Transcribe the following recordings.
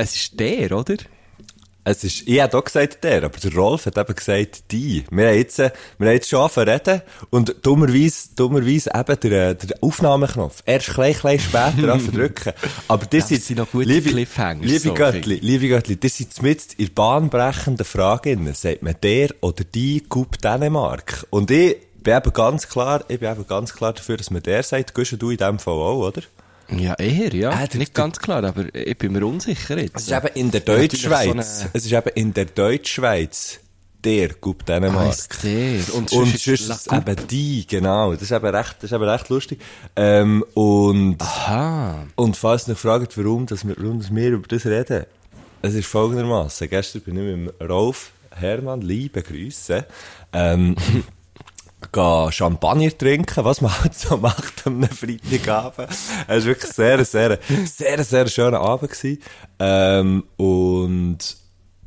Es ist der, oder? Es ist, ich hätte auch gesagt der, aber der Rolf hat eben gesagt die. Wir haben jetzt, äh, wir haben jetzt schon angefangen reden und dummerweise, dummerweise eben der, der Aufnahmeknopf. Erst klein, klein später anfangen zu drücken. Aber das Das sind, noch gute liebe, Cliffhangers, Liebe Sophie. Göttli, liebe Göttli, das sind mit in bahnbrechenden Frage drin. Sagt man der oder die Coupe Dänemark? Und ich bin eben ganz klar, ich bin eben ganz klar dafür, dass man der sagt. Gehst du in dem Fall auch, oder? Ja, eher, ja. Ah, der- Nicht ganz klar, aber ich bin mir unsicher jetzt. Es ist eben in der Deutschschweiz. so eine- Es ist eben in der Deutschschweiz der Coupe Dänemark. Heisst der. Und Und sonst ist es eben die, genau. Das ist eben recht, das ist eben recht lustig. Ähm, und, Aha. und falls ihr euch fragt, warum, dass wir, warum dass wir über das reden, es ist folgendermaßen. Gestern bin ich mit dem Rolf Hermann, liebe Grüße, ähm, gehen Champagner trinken, was man halt so macht am Freitagabend. Es war wirklich sehr, sehr, sehr, sehr schöner Abend. Ähm, und,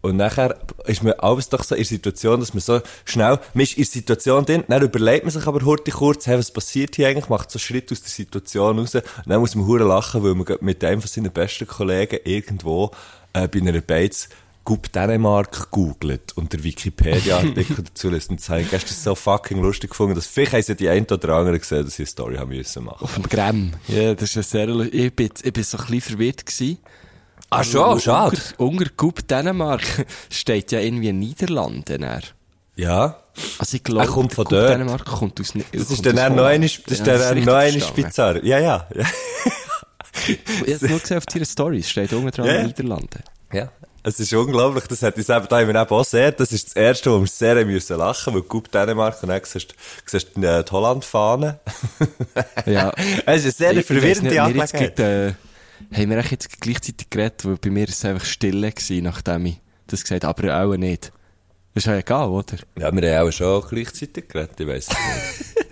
und nachher ist man alles doch so in der Situation, dass man so schnell, man ist in der Situation drin, dann überlegt man sich aber heute kurz, hey, was passiert hier eigentlich, macht so einen Schritt aus der Situation raus, und dann muss man hure lachen, weil man mit einem von seinen besten Kollegen irgendwo, äh, bei einer Beiz, Coupe Dänemark googelt und der Wikipedia-Artikel dazu liest. Und das habe ich gestern so fucking lustig gefunden, dass vielleicht haben sie die ein oder andere gesehen, dass sie eine Story haben müssen machen. Auf dem Gramm. Ja, das ist ja sehr, lu- ich bin, ich bin so ein bisschen verwirrt gewesen. Ah, schon, schade. Unter, unter Coupe Dänemark steht ja irgendwie Niederlande näher. Ja. Also ich glaube, Er kommt von dort. Dänemark kommt aus Ni- Das ist dann noch eine, das ist Ja, dann noch eine. Ja, ja. Ich habe nur gesehen auf deiner Story, es steht unten dran Ja, ja. Niederlande. Ja. Es ist unglaublich, das hat uns eben da eben auch sehr, das ist das erste, wo wir sehr müssen lachen, weil Coupe Dänemark und dann siehst, siehst du äh, die Holland-Fahne. Ja. Es ist eine sehr Ich- ich verwirrende jetzt Angelegenheit. äh, haben wir jetzt gleichzeitig geredet, weil bei mir ist es einfach stille gewesen, nachdem ich das gesagt habe, aber auch nicht. Das ist ja egal, oder? Ja, wir haben auch schon gleichzeitig geredet, ich weiss es nicht.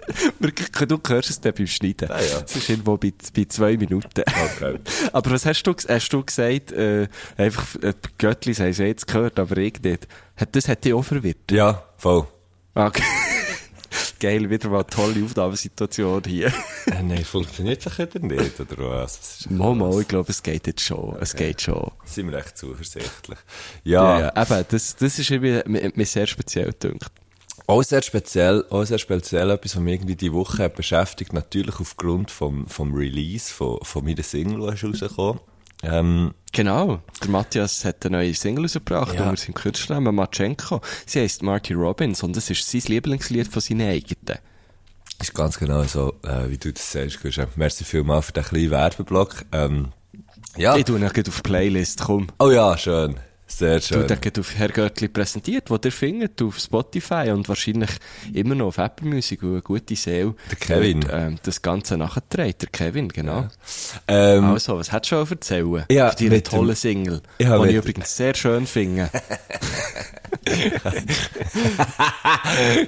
Du hörst es dann beim Schneiden. Ah, ja. Das ist irgendwo bei, bei zwei Minuten. Okay. aber was hast du, hast du gesagt, äh, einfach, äh, Göttlis haben sie jetzt gehört, aber ich nicht. Das hat dich auch verwirrt? Ja, voll. Okay. Geil, wieder mal eine tolle Aufnahmesituation hier. Äh, nein, funktioniert das wieder nicht, oder was? Momo, ich glaube, es geht jetzt schon. Es geht schon. sind wir echt zuversichtlich. Ja, Ja, ja, eben, das, das ist irgendwie, mir, mir sehr speziell gedacht. Auch sehr speziell, auch sehr speziell etwas, was mich irgendwie die Woche beschäftigt, natürlich aufgrund vom, vom Release von, von meiner Single, die rausgekommen. Ähm, Genau. Der Matthias hat eine neue Single rausgebracht Ja. unter seinem Künstlernamen Matschenko. Sie heisst Marty Robbins und das ist sein Lieblingslied von seinen eigenen. ist ganz genau so, äh, wie du das sagst, Guschen. Merci vielmals für den kleinen Werbeblock. Ähm, ja. Ich tue ihn gleich auf die Playlist, komm. Oh ja, schön. Sehr Du schön. den gleich auf Herr Göttli präsentiert, wo ihr findet auf Spotify und wahrscheinlich immer noch auf Apple Music, wo eine gute Seele Der Kevin. dort, ähm, das Ganze nachträgt. Der Kevin, genau. Ähm, Also, was hättest du schon erzählen? Ja, Für deine tolle Single. Ja, die ich übrigens sehr schön finde.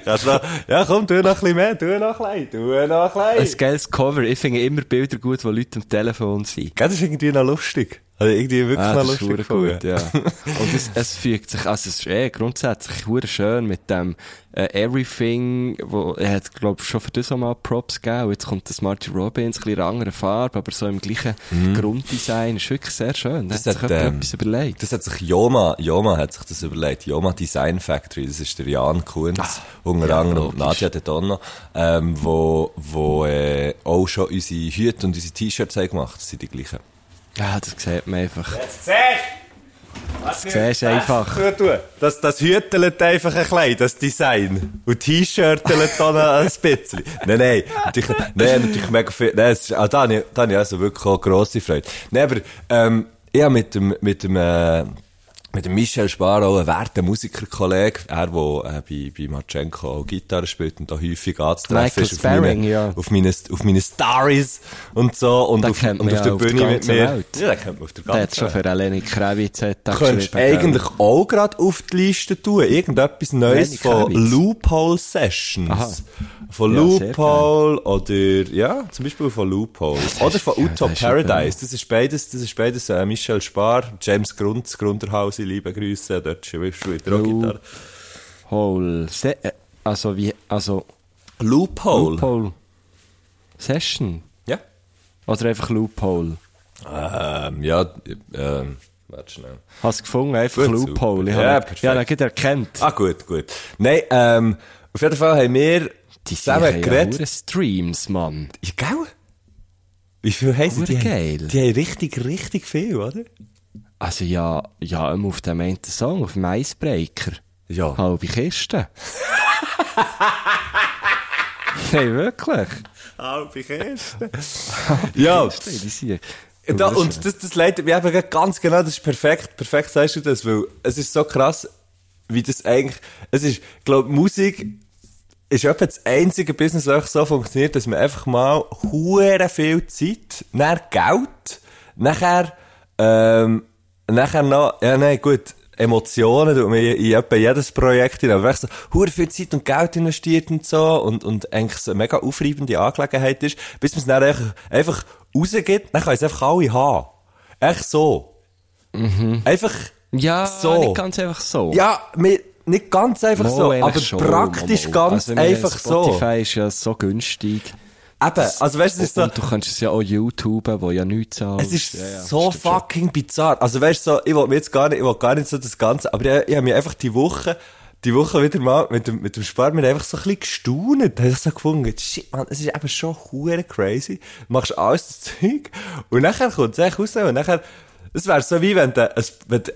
du noch, ja, komm, tu noch ein bisschen mehr, tu noch ein bisschen, tu noch ein Ein bisschen. geiles Cover. Ich finde immer Bilder gut, wo Leute am Telefon sind. Das ist irgendwie noch lustig. Also irgendwie wirklich Ah, das ist lustig gefunden. gut, ja. Und es, es fügt sich, also es ist eh grundsätzlich hure schön mit dem äh, Everything, wo, er hat, glaub ich, schon für das auch mal Props gegeben. Jetzt kommt das Marty Robbins, ein bisschen in einer anderen Farbe, aber so im gleichen Grunddesign. Ist wirklich sehr schön. Da Das hat sich hat, jemand ähm, etwas überlegt. Das hat sich Joma, Joma hat sich das überlegt. Joma Design Factory, das ist der Jan Kunz, unter ja, anderem und. Nadja De Donno, ähm, wo, wo, äh, auch schon unsere Hüte und unsere T-Shirts haben gemacht. Das sind die gleichen. Ja, das sieht man einfach. Das siehst du einfach. Das, das hütelt einfach ein klein, das Design. Und T-Shirtelt dann ein bisschen. Nein, nein, natürlich, nein, natürlich mega viel, nein, es ist, ah, da da habe ich also wirklich auch grosse Freude. Nein, aber, ähm, ich habe mit dem, mit dem, äh, mit Michel Spar, auch ein werter Musikerkollege, er, der äh, bei, bei Marchenko auch Gitarre spielt und da häufig anzutreffen ist auf Sparring, meine, ja. auf meine, auf meine Stories und so und auf, und auf der Bühne mit ganzen mir. Welt. Ja, den kennt man auf der Der hat ganzen schon für Eleni Kravitz hat Könntest eigentlich auch gerade auf die Liste tun. Irgendetwas Neues Lenny von Kravitz. Loophole Sessions. Aha. Von Ja, Loophole oder, ja, zum Beispiel von Loophole. Oder von ja, Utop Paradise. Das ist beides, das ist beides äh, Michel Spar, James Grund, das Grunderhaus, liebe Grüße, dort schreibst du wieder Gitarre. Hole. Se äh, also wie, also, Loophole. Loophole. Session. Ja. Oder einfach Loophole. Ähm, ja, ähm, warte schnell. Hast du gefunden? Einfach Gut, Loophole. Ich. Ja, habe- perfekt. Ja, dann erkennt. Ah, gut, gut. Nein, ähm, auf jeden Fall haben wir Die zusammen ja geredet. hure Streams, Mann. Ja, gell? Wie viel haben sie? Die, geil. haben- die haben richtig, richtig viel, oder? Also ja, ja, immer auf dem einen Song, auf dem Icebreaker. Ja. Halbe Kiste. Nein, wirklich. Halbe Kiste. ja. Kiste, die sind- Da, und das, das leitet mich eben ganz genau, das ist perfekt, perfekt sagst du das, weil es ist so krass, wie das eigentlich, es ist, ich glaube, Musik ist etwa das einzige Business, das so funktioniert, dass man einfach mal hure viel Zeit, dann Geld, nachher, ähm, nachher noch, ja, nein, gut, Emotionen, tut man in, in etwa jedes Projekt hinein, aber so, hure viel Zeit und Geld investiert und so, und, und eigentlich so eine mega aufreibende Angelegenheit ist, bis man es dann einfach, einfach rausgibt, dann kann es einfach alle haben. Echt so. Einfach, Ja, so. nicht ganz einfach so. ja, mir, nicht ganz einfach Mal so, aber schon, praktisch mal, mal. ganz also, einfach so. Spotify ist ja so günstig. Eben, also weißt du, es ist so, Und du kannst es ja auch YouTube, wo ja nichts zahlt. es ist ja, ja, so stimmt schon. fucking bizarr. Also weißt du, so, ich will mir jetzt gar nicht, ich will gar nicht so das Ganze, aber ich, ich habe mich einfach die Woche, die Woche wieder mal mit dem, mit dem Spar mir einfach so ein bisschen gestaunet. Da habe ich so gefunden, shit, man, es ist eben schon hure crazy. Du machst alles das Zeug und nachher kommt es echt raus und nachher, es wäre so wie wenn du, wenn du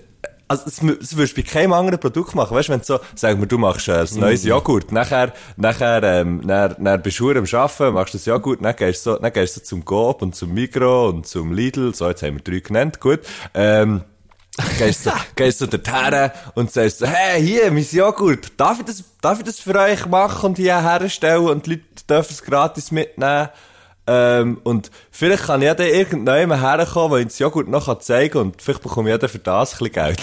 also, das, das würdest du bei keinem anderen Produkt machen. Weißt du, wenn du so, sag mal, du machst äh, ein neues Joghurt, nachher, nachher, ähm, dann, dann bist du am Arbeiten, machst das Joghurt, dann gehst du so, dann gehst du so zum Coop und zum Migro und zum Lidl, so, jetzt haben wir drei genannt, gut, ähm, gehst du, gehst du dorthin und sagst so, hey, hier, mein Joghurt, darf ich das, darf ich das für euch machen und hier herstellen und die Leute dürfen es gratis mitnehmen? Ähm, und vielleicht kann ja dann irgendjemand herkommen, der das Joghurt noch zeigen kann und vielleicht bekomme ich ja dann für das ein bisschen Geld.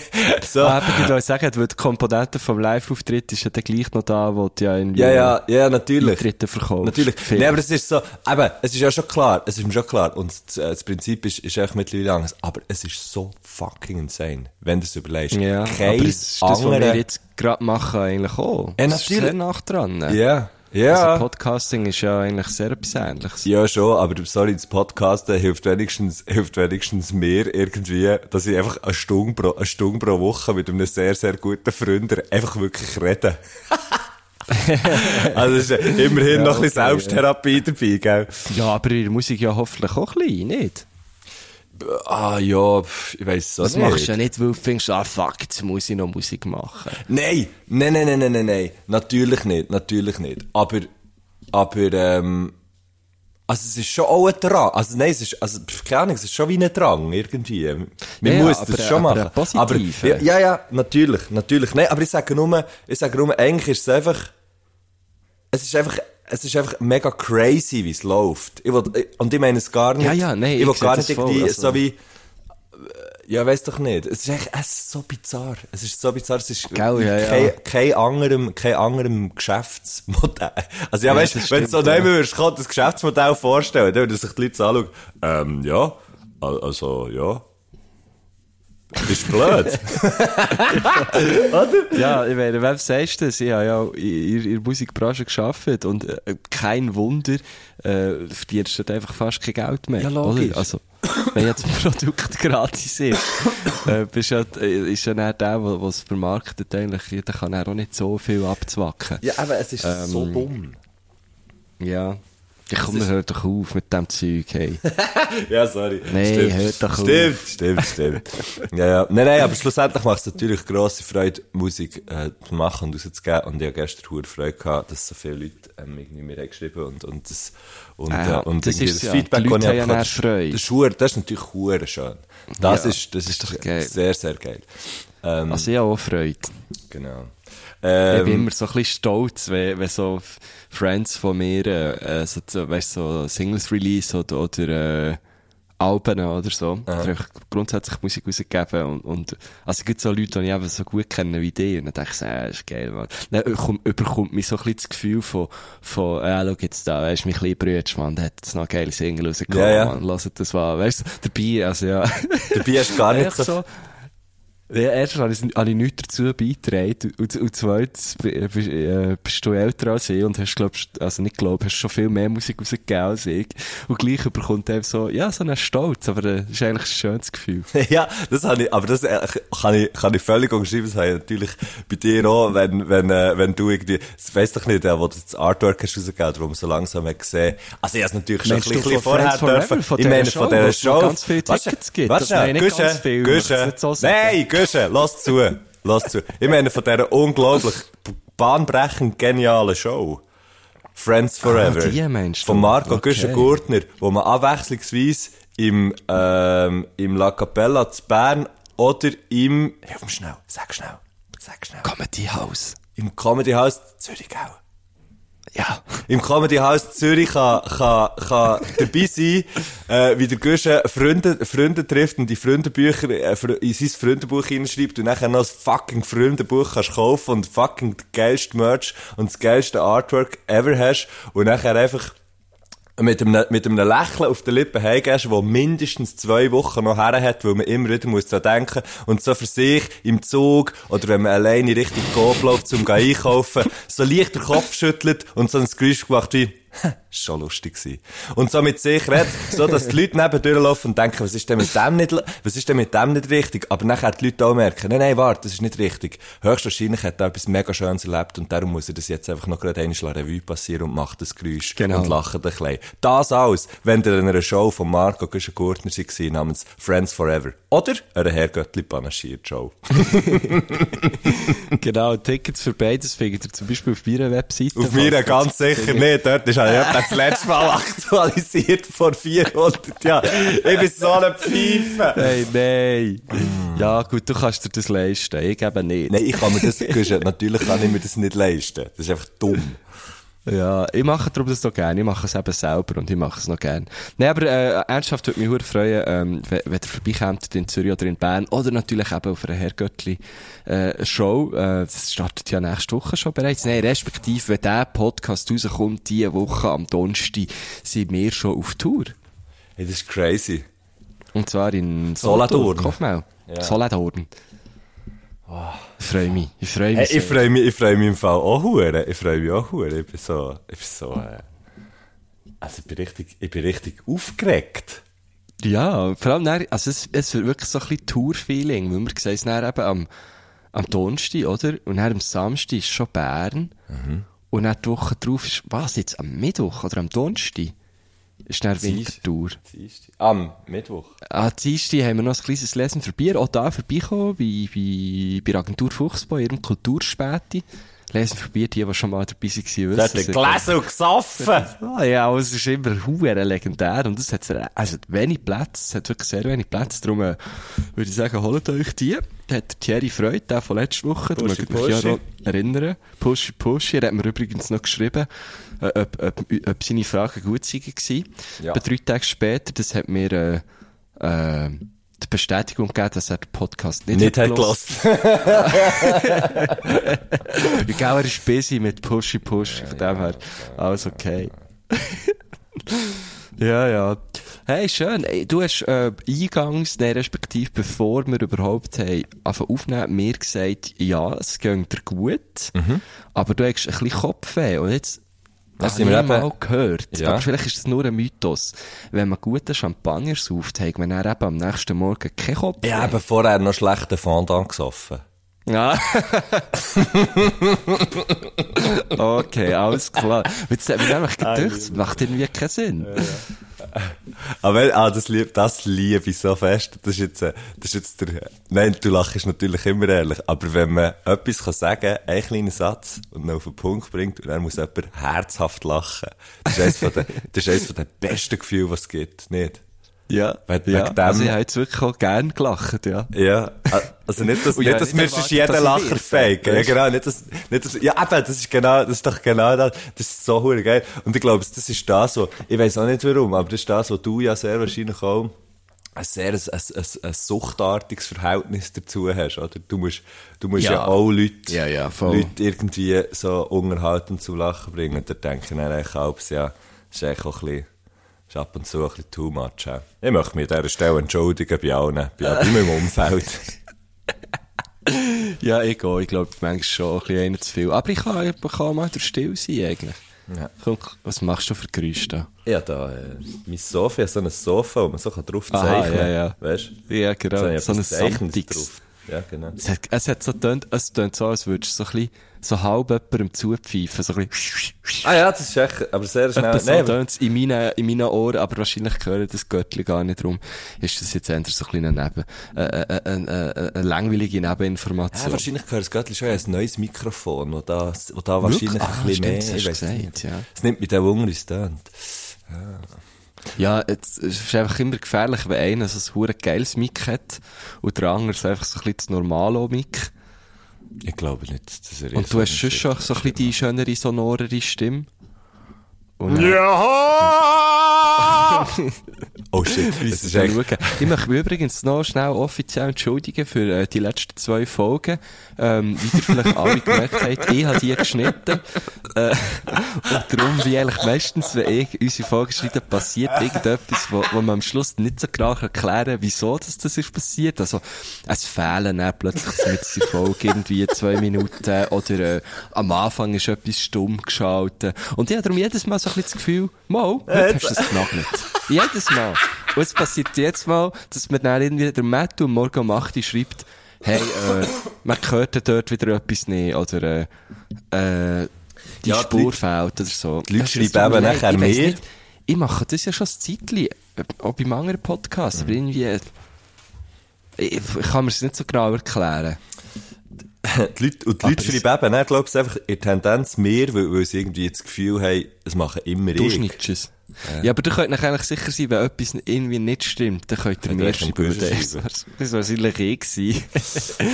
so. Ah, ich würde sagen, weil die Komponente vom Live-Auftritt ist ja dann gleich noch da, wo du ja irgendwie Ja, ja, ja, natürlich. Eintritte verkaufst. Natürlich. Viel. Nee, aber es ist so, eben, es ist ja schon klar, es ist mir schon klar, und das, äh, das Prinzip ist, ist echt mittlerweile anders, aber es ist so fucking insane, wenn du es überlegst. Ja, Kein aber es ist das, was wir andere- jetzt gerade machen, eigentlich auch. Ja, Das ist natürlich. sehr nach dran. Ja, ja. Also Podcasting ist ja eigentlich sehr etwas Ähnliches. Ja, schon, aber sorry, das Podcasten hilft wenigstens, hilft wenigstens mir irgendwie, dass ich einfach eine Stunde pro, eine Stunde pro Woche mit einem sehr, sehr guten Freund einfach wirklich rede. also, ist ja immerhin Ja, noch ein bisschen okay, Selbsttherapie dabei, gell? Ja, aber der Musik ja hoffentlich auch klein, nicht? Ah, ja, ich weiss es auch Das nicht. machst du ja nicht, weil du findest, ah fuck, jetzt muss ich noch Musik machen. Nein, nein, nein, nein, nein, nein, nein, natürlich nicht, natürlich nicht. Aber, aber, ähm, also es ist schon auch ein Drang. Also nein, es ist, also, keine Ahnung, es ist schon wie ein Drang, irgendwie. Man Ja, muss aber- das schon aber machen. ein positiver. Aber, ja, ja, natürlich, natürlich. Nein, aber ich sage nur, ich sage nur, eigentlich ist es einfach, es ist einfach, es ist einfach mega crazy, wie es läuft. Ich will, und ich meine es gar nicht. Ja, ja, nein, Ich ich will gar nicht irgendwie also- so wie, ja, weiss doch nicht. Es ist echt, es ist so bizarr. Es ist so bizarr. Es ist Gell, ja, ja. kein, kein anderem, kein anderem Geschäftsmodell. Also ja, Ja, weißt wenn du so ja. nehmen würdest, kann das Geschäftsmodell vorstellen, dann würden sich die Leute so anschauen, ähm, ja, al- also, ja. Das ist blöd. Ja, ich meine, wem sagst du das? Ich habe ja in, der Musikbranche gearbeitet und äh, kein Wunder, äh, verdienst du einfach fast kein Geld mehr. Ja, logisch. Oder? Also, wenn jetzt ein Produkt gratis ist, äh, bist ja, äh, ist ja dann der, der es vermarktet, eigentlich, der kann er auch nicht so viel abzwacken. ja, aber es ist so Ähm, dumm. Ja. Ja, komm, hör doch auf mit dem Zeug, hey. Ja, sorry. Stimmt. hört doch auf. Stimmt, stimmt, stimmt. ja, ja. Nein, nein, aber schlussendlich macht es natürlich grosse Freude, Musik äh, zu machen und rauszugeben. Und ich habe gestern hohe Freude gehabt, dass so viele Leute ähm, irgendwie mir haben geschrieben und, und das, und, Ah, äh, und das ist das ja. Feedback, das ich hatte, Freude. das ist, hure- das ist natürlich hure schön. Das Ja, ist, das das ist, ist doch geil. sehr, sehr geil. Ähm, Also ich habe auch Freude. genau. Ich bin Ähm, immer so ein bisschen stolz, wenn, wenn so Friends von mir, äh, so, so, weißt, so Singles Release oder, oder äh, Alben oder so, oder einfach grundsätzlich Musik rausgegeben und, und also es gibt so Leute, die ich eben so gut kenne wie die und dann denke ich so, äh, ist geil, man. Dann überkommt, überkommt mich so ein bisschen das Gefühl von, von, äh, schau jetzt da, weisst, mein kleiner Bruder, man, der hat jetzt noch eine geile Single rausgekommen, Ja, ja. man, lasst das mal, weißt du, dabei, also ja. dabei hast du gar nicht so. Ja, erstens habe ich, habe ich nichts dazu beigetragen. Und, und zweitens bist, äh, bist du älter als ich und hast, glaubst, also nicht glaub, hast schon viel mehr Musik rausgegeben als ich. Und gleich bekommt er so, ja, so einen Stolz, aber äh, das ist eigentlich ein schönes Gefühl. ja, das habe ich, aber das äh, kann ich, kann ich völlig unterschreiben. Das habe ich natürlich bei dir auch, wenn, wenn, äh, wenn du irgendwie, das weiss doch nicht, äh, wo du das Artwork hast rausgegeben, man so langsam hat gesehen. Also ich habe es natürlich schon ein Meinst du bisschen vorher dürfen. ich meine, von Show, dieser Show. ganz viele Warte, Tickets gibt? warte Das meine ich schnell, nicht ganz Guschen, lass zu, lass zu. Ich meine, von dieser unglaublich bahnbrechend genialen Show. Friends Forever. Ah, die meinst du? Von Marco Okay. Güschen-Gurtner, wo man abwechslungsweise im, ähm, im La Capella zu Bern oder im, hilf mir schnell, sag schnell, sag schnell, Comedy House. im Comedy House Zürich auch. Ja. Im Comedy House Zürich kann, kann, kann dabei sein, äh, wie der Guschen Freunde, Freunde trifft und die Freundebücher äh, in sein Freundebuch hineinschreibt und nachher noch das fucking Freundebuch kannst kaufen und fucking das geilste Merch und das geilste Artwork ever hast und nachher einfach mit einem, mit einem Lächeln auf den Lippen heimgehst, wo mindestens zwei Wochen noch her hat, weil man immer wieder muss dran denken und so für sich im Zug oder wenn man alleine Richtung Coop läuft, zum gehen einkaufen, so leicht den Kopf schüttelt und so ein Geräusch gemacht wie, schon lustig gewesen. Und so mit sich redet, so dass die Leute neben durchlaufen und denken, was ist denn mit dem nicht, was ist denn mit dem nicht richtig? Aber nachher die Leute auch merken, nein, nein, warte, das ist nicht richtig. Höchstwahrscheinlich hat er etwas mega Schönes erlebt und darum muss er das jetzt einfach noch gerade einmal Revue passieren und macht das Geräusch Genau. und lacht ein bisschen. Das alles, wenn ihr in einer Show von Marco Güschen-Gurtner war, namens Friends Forever. Oder einer Herrgöttli panaschiert Show. Genau, Tickets für beides findet ihr zum Beispiel auf meiner Webseite. Auf meiner ganz sicher nicht. Dort ist er etwa das letzte Mal aktualisiert vor 400 Jahren. Ich bin so eine Pfeife. Hey, nein. Ja, gut, du kannst dir das leisten. Ich eben nicht. Nein, ich kann mir das, natürlich kann ich mir das nicht leisten. Das ist einfach dumm. Ja, ich mache darum das noch gerne. Ich mache es eben selber und ich mache es noch gerne. Nein, aber äh, ernsthaft würde mich sehr freuen, ähm, wenn, wenn ihr vorbeikommt in Zürich oder in Bern oder natürlich eben auf einer Herrgöttli äh, Show. Äh, das startet ja nächste Woche schon bereits. Nein, respektive, wenn der Podcast rauskommt, diese Woche am Donnerstag, sind wir schon auf Tour. Hey, das ist crazy. Und zwar in Solothurn. Kaufmau. Ja. Solothurn. Ich freue mich. Ich freue mich. Hey, ich freue mich, ich freue mich im Fall auch hure. Ich freue mich auch hure. Ich bin so, ich bin so, äh, also ich bin richtig, ich bin richtig aufgeregt. Ja, vor allem, dann, also es, es wird wirklich so ein bisschen Tour-Feeling, weil wir sehen es dann eben am, am Donnerstag, oder? Und dann am Samstag ist schon Bern. Und dann die Woche drauf ist, was jetzt, am Mittwoch oder am Donnerstag? Ist dann Wintertour. Dienstag. Am Mittwoch. Ah, Dienstag haben wir noch ein kleines Lesen für Bier, auch da vorbeikommen, bei, bei, bei der Agentur Fuchsbau, ihrem Kulturspäti. Lesen für Bier, die, die schon mal dabei waren, Der hat gelesen und gesoffen. Ah, ja, aber es ist immer hure legendär und es hat also wenig Plätze, es hat wirklich sehr wenig Plätze, darum äh, würde ich sagen, holt euch die. Da hat Thierry Freude, der von letzter Woche, da mögt ihr euch ja noch erinnern. Pushy Pushy, er hat mir übrigens noch geschrieben, äh, ob, ob, ob seine Fragen gut gewesen. Ja. Etwa drei Tage später, das hat mir äh, äh, die Bestätigung gegeben, dass er den Podcast nicht, Nicht hat gelassen. Ich glaube, er ist busy mit Pushy Pushy, von dem her. Alles okay. ja, ja. Hey, schön. Du hast äh, eingangs, nein, respektive bevor wir überhaupt haben, aufnehmen, mir gesagt, ja, es geht dir gut, aber du hast ein bisschen Kopfweh. Und jetzt Das das habe wir ich eben- mal gehört. Ja. Aber vielleicht ist es nur ein Mythos. Wenn man guten Champagner sauft, hat man dann eben am nächsten Morgen keinen Kopf Ich habe vorher noch schlechten Fondant gesoffen. Ja. okay, alles klar. Jetzt hat mir nämlich gedacht, das macht irgendwie keinen Sinn. Aber, ah, das lieb, das liebe ich so fest. Das ist jetzt, äh, das ist jetzt der, nein, du lachst natürlich immer ehrlich. Aber wenn man etwas kann sagen, einen kleinen Satz, und dann auf den Punkt bringt, und dann muss jemand herzhaft lachen. Das ist eines von den, das ist eines von den besten Gefühlen, was es gibt. Nicht? Ja, Weil ja. wegen dem- also ich habe jetzt wirklich auch gern gelacht, ja. Ja, also nicht, dass, Und nicht, ja, dass nicht wir sonst Lacher faken. Ja, genau, nicht, dass, nicht, dass, ja, eben, das ist genau, das ist doch genau das. Das ist so hure geil. Und ich glaube, das ist das so, ich weiß auch nicht warum, aber das ist das, wo du ja sehr wahrscheinlich auch ein sehr, ein, ein, ein, suchtartiges Verhältnis dazu hast, oder? Du musst, du musst ja, Ja. auch Leute, Ja, ja. Leute irgendwie so unterhalten zu lachen bringen. Da denke ich dann eigentlich auch, ja, das ist eigentlich auch ein bisschen, ist ab und zu ein bisschen too much. Ja. Ich möchte mich an dieser Stelle entschuldigen bei allen, bei, bei meinem Umfeld. Ja, ich gehe. Ich glaube, manchmal schon ein bisschen einer zu viel. Aber ich kann, ich kann mal der still sein, eigentlich. Ja. Komm, was machst du für Geräusche da? Ja, da, äh, mein Sofa, ich habe so ein Sofa, wo man so drauf zeichnen kann. ja, ja. Weißt du? Ja, genau. ich So ein Samtix. drauf. Ja, genau. Es hat, es hat so tönt, es tönt so, als würdest du so ein bisschen, so halb jemandem zupfeifen, so ein bisschen. Ah ja, das ist echt, aber sehr schnell. Etwa so Nein, aber- in meinen, in meinen Ohren, aber wahrscheinlich hören das Göttli gar nicht drum. Ist das jetzt eher so ein bisschen Neben, äh, äh, äh, äh, eine langweilige ja, Nebeninformation. wahrscheinlich gehört es gerade schon ein neues Mikrofon, wo da, wo da wahrscheinlich Ah, ein bisschen stimmt, mehr, das ich weiss gesagt, nicht. ja. Es nimmt mit dem Wunder ins Tönt. Ja, jetzt, es ist einfach immer gefährlich, wenn einer so ein hure geiles Mic hat und der andere so einfach so ein bisschen das normale Mic. Ich glaube nicht, dass er Und du hast schon schon so ein bisschen die schönere, sonorere Stimme. Und Ja! oh shit, das ist echt. Ich möchte mich übrigens noch schnell offiziell entschuldigen für äh, die letzten zwei Folgen. Ähm, wie ihr vielleicht alle gemerkt habt, ich habe die geschnitten. Äh, und darum, wie eigentlich meistens, wenn ich unsere Folgen schneide, passiert irgendetwas, wo, wo man am Schluss nicht so genau erklären kann, wieso das, das ist passiert. Also, es fehlen dann plötzlich mit der Folge irgendwie zwei Minuten oder äh, am Anfang ist etwas stumm geschaltet. Und ich habe darum jedes Mal so ein bisschen das Gefühl, Mo, heute hast du es genagelt. Jedes Mal. Und es passiert jetzt mal, dass mir dann irgendwie der Matt um morgen um 8 Uhr schreibt, hey, äh, man hört dort wieder etwas nicht, oder, äh, äh, die Ja, die Spur Leute- fehlt, oder so. die Leute Es- es schreiben eben nachher ich mehr. nicht, Ich mache das ja schon ein Zeitchen, äh, auch beim anderen Podcast, aber irgendwie, äh, ich, ich kann mir es nicht so genau erklären. die Leute, und die Leute Aber es- schreiben eben, ne, glaubst du, einfach in der Tendenz mehr, weil, weil sie irgendwie das Gefühl haben, es machen immer Du ich. es. Ja, aber ihr könnt euch eigentlich sicher sein, wenn etwas irgendwie nicht stimmt, dann könnt ihr mir schreiben. Das war- wahrscheinlich ich gewesen.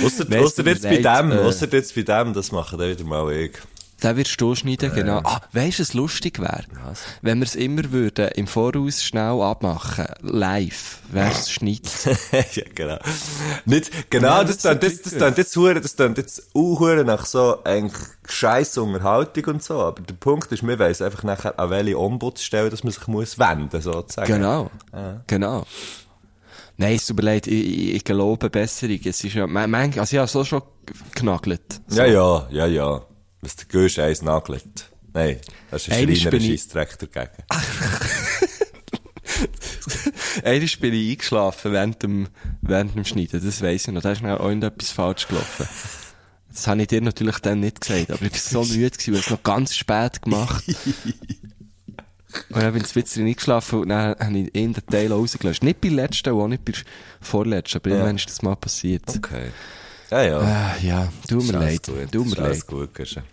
Ausser, ausser jetzt bei dem, äh, ausser jetzt bei dem, das machen dann wieder mal ich. Den wirst du schneiden, genau. Ah, weisst du, was lustig wäre? Wenn wir es immer würden, im Voraus schnell abmachen, live, wer es schneidet. ja, genau. Nicht, genau, Ja, das, das das, das, ist das, hure, das klingt jetzt auch hure nach so, eigentlich, scheiß Unterhaltung und so, aber der Punkt ist, wir weiss einfach nachher, an welche Ombudsstelle, dass man sich muss wenden, sozusagen. Genau. Genau. Nein, es tut mir leid, ich, ich, ich gelobe Besserung. Es ist ja, man, man, also ich habe so schon genagelt. So. Ja, ja, ja, ja. Was der Gösch eins nagelt. Nein, das ist ein Einmal bin ich- Scheissdreck dagegen. Einmal bin ich eingeschlafen während dem, während dem Schneiden, das weiss ich noch. Da ist mir auch irgendetwas falsch gelaufen. Das habe ich dir natürlich dann nicht gesagt, aber ich war so müde gewesen, weil ich es noch ganz spät gemacht. Und dann bin ich ein bisschen eingeschlafen und dann habe ich in den Teil rausgelöscht. Nicht bei der letzten, und auch nicht bei der vorletzten, aber irgendwann ist das mal passiert. Okay. Ja, ja. Ah, ja, tut mir leid. gut, Tut mir leid. alles gut, Guschen.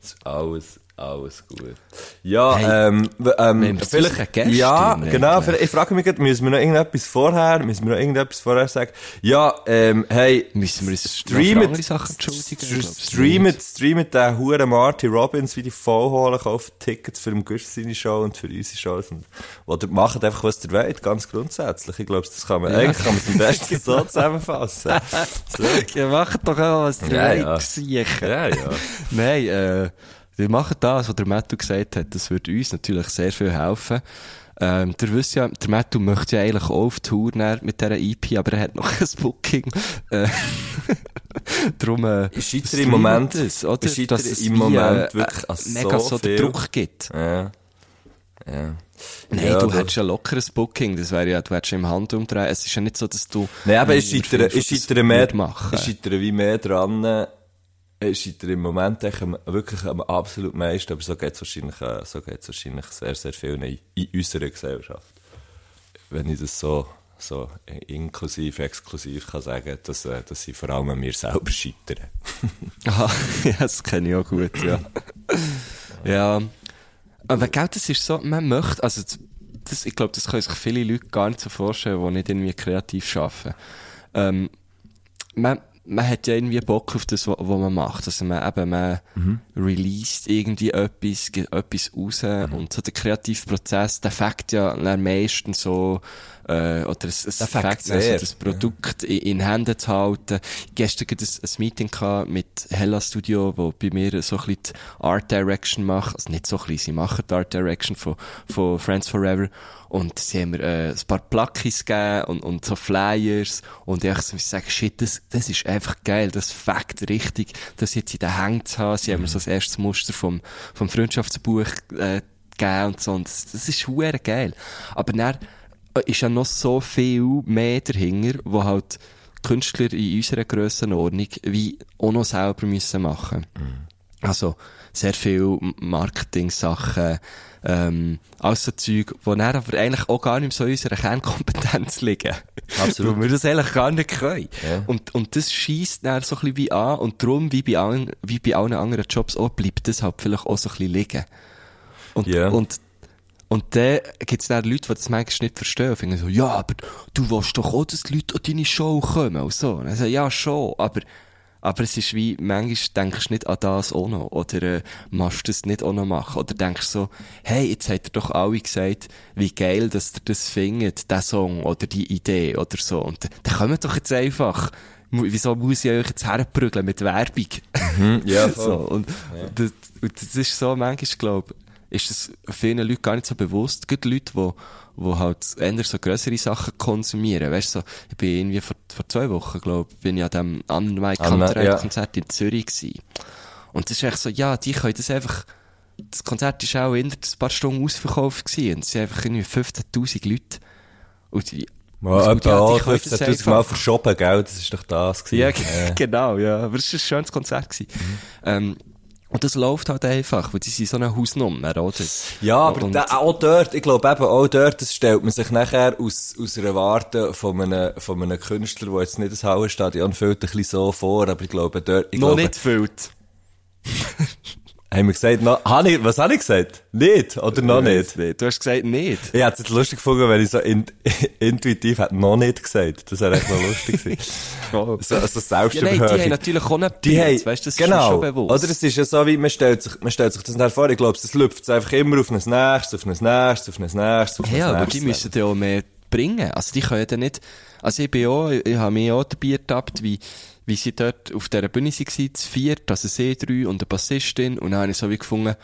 Ist alles, alles gut. Ja, Hey, ähm, ähm, vielleicht, Gäste ja, genau, vielleicht- ich frage mich gerade, müssen wir noch irgendetwas vorher, müssen wir noch irgendetwas vorher sagen? Ja, ähm, hey, Müssen wir uns andere Sachen entschuldigen? Ich st- glaub's streamet, streamet den Huren Marty Robbins wie die voll holen, kauft Tickets für den seine Show und für unsere Shows und, oder macht einfach, was ihr wollt, ganz grundsätzlich. Ich glaube, das kann man, eigentlich kann man es am besten so zusammenfassen. So. Ja, macht doch auch was Ja, ja, ja. ja. Ja, ja. Nein, äh, wir machen das, was der Mattu gesagt hat. Das würde uns natürlich sehr viel helfen. Ähm, der wisst ja, der Mattu möchte ja eigentlich auch auf Tour mit dieser EP, aber er hat noch ein Booking. Äh, Darum, äh, scheitere im Moment- es, oder? scheitere Dass es im wie, Moment äh, wirklich äh, mega so so den. Druck gibt. Ja. Ja. Nein, Ja, du hättest ja lockeres Booking, das wäre ja, du hättest im Hand umdrehen. Es ist ja nicht so, dass du... Nein, aber ich Äh, scheitere, ich scheitere das mehr, ich scheitere wie mehr dran, ich scheitere im Moment wirklich am absolut meisten, aber so geht's wahrscheinlich, äh, so wahrscheinlich sehr, sehr vielen in, in unserer Gesellschaft. Wenn ich das so, so inklusiv, exklusiv kann sagen, dass, äh, dass ich vor allem an mir selber scheitere. Aha, ja, das kenne ich auch gut, ja. ja. Aber gell, das ist so, man möchte, also, das, ich glaube, das können sich viele Leute gar nicht so vorstellen, die nicht irgendwie kreativ arbeiten. Ähm, man, man hat ja irgendwie Bock auf das, was man macht. Also man eben, man released irgendwie etwas, gibt etwas raus und so der Kreativprozess, der fängt ja meistens so, äh, oder es, es Der fängt fängt dann so sehr, das Produkt in, in Händen zu halten. Gestern gerade ein, ein Meeting gehabt mit Hella Studio, wo bei mir so ein bisschen die Art Direction macht. Also nicht so ein bisschen, sie machen die Art Direction von, von Friends Forever. Und sie haben mir äh, ein paar Plackies gegeben und, und so Flyers. Und ich muss sagen, shit, das, das ist einfach geil. Das fängt richtig, das jetzt in den Hängen zu haben. Sie haben mir so das erste Muster vom, vom Freundschaftsbuch äh, gegeben und so. Und das, das ist hure geil. Aber dann ist ja noch so viel mehr dahinter, wo halt Künstler in unserer Grössenordnung wie auch noch selber müssen machen. Also, sehr viel Marketing-Sachen, ähm, alles so Zeug, die dann aber eigentlich auch gar nicht so in unserer Kernkompetenz liegen. Absolut. Weil wir das eigentlich gar nicht können. Ja. Und, und das schießt dann so ein bisschen wie an und darum, wie bei allen, wie bei allen anderen Jobs auch, bleibt das halt vielleicht auch so ein bisschen liegen. Und, Ja. und, und dann gibt's dann Leute, die das manchmal nicht verstehen und finden so, ja, aber du willst doch auch, dass die Leute an deine Show kommen und so. Und ich so, ja, schon, aber, aber es ist wie, manchmal denkst du nicht an das auch noch, oder äh, machst du das nicht auch noch machen, oder denkst so, hey, jetzt hat er doch alle gesagt, wie geil, dass ihr das findet, der Song, oder die Idee, oder so. Und dann dann kommt doch jetzt einfach, wieso muss ich euch jetzt herprügeln mit Werbung? Ja, so, und, das, und das ist so, manchmal, glaub, ist das vielen Leuten gar nicht so bewusst. Gibt Leute, die, die halt eher so grössere Sachen konsumieren. Weißt so, ich bin irgendwie vor, vor zwei Wochen, glaub, bin ich an dem Anne Anne, ja. In Zürich gewesen. Und das ist echt so, ja, die können das einfach, das Konzert ist auch in ein paar Stunden ausverkauft gewesen. Und es sind einfach irgendwie 15.000 Leute. Und die, auch können das 15.000 Mal verschoben, gell? Das ist doch das gewesen. ja, genau, ja. Aber es war ein schönes Konzert. Gewesen. Ähm, und das läuft halt einfach, weil die sind so eine Hausnummer, oder? Ja, aber Und- da, auch dort, ich glaube eben, auch dort, das stellt man sich nachher aus, aus einer Warte von einem, von einem Künstler, der jetzt nicht das Hallenstadion füllt, ein bisschen so vor, aber ich glaube dort, ich noch glaube, nicht füllt. haben wir gesagt, noch, hab ich, was habe ich gesagt? Nicht? Oder noch nicht? Nee, du hast gesagt nicht. Ich hätte es lustig gefunden, wenn ich so in, intuitiv hätte noch nicht gesagt. Das wäre echt noch lustig gewesen. Oh. So, so Ja, nein, die Selbstüberhöhung. haben natürlich auch einen Die Beat, haben, weißt das genau. ist schon bewusst. Oder es ist ja so, wie man stellt sich, man stellt sich das nicht vor. Ich glaube, es läuft einfach immer auf ein nächstes, auf ein nächstes, auf ein nächstes, auf ein Ja, aber die müssen ja auch mehr bringen. Also die können ja nicht, also ich bin auch, ich habe mich auch dabei ertappt, wie, wie sie dort auf dieser Bühne waren, zu viert, also sie drei und eine Bassistin, und dann habe ich so wie gefunden,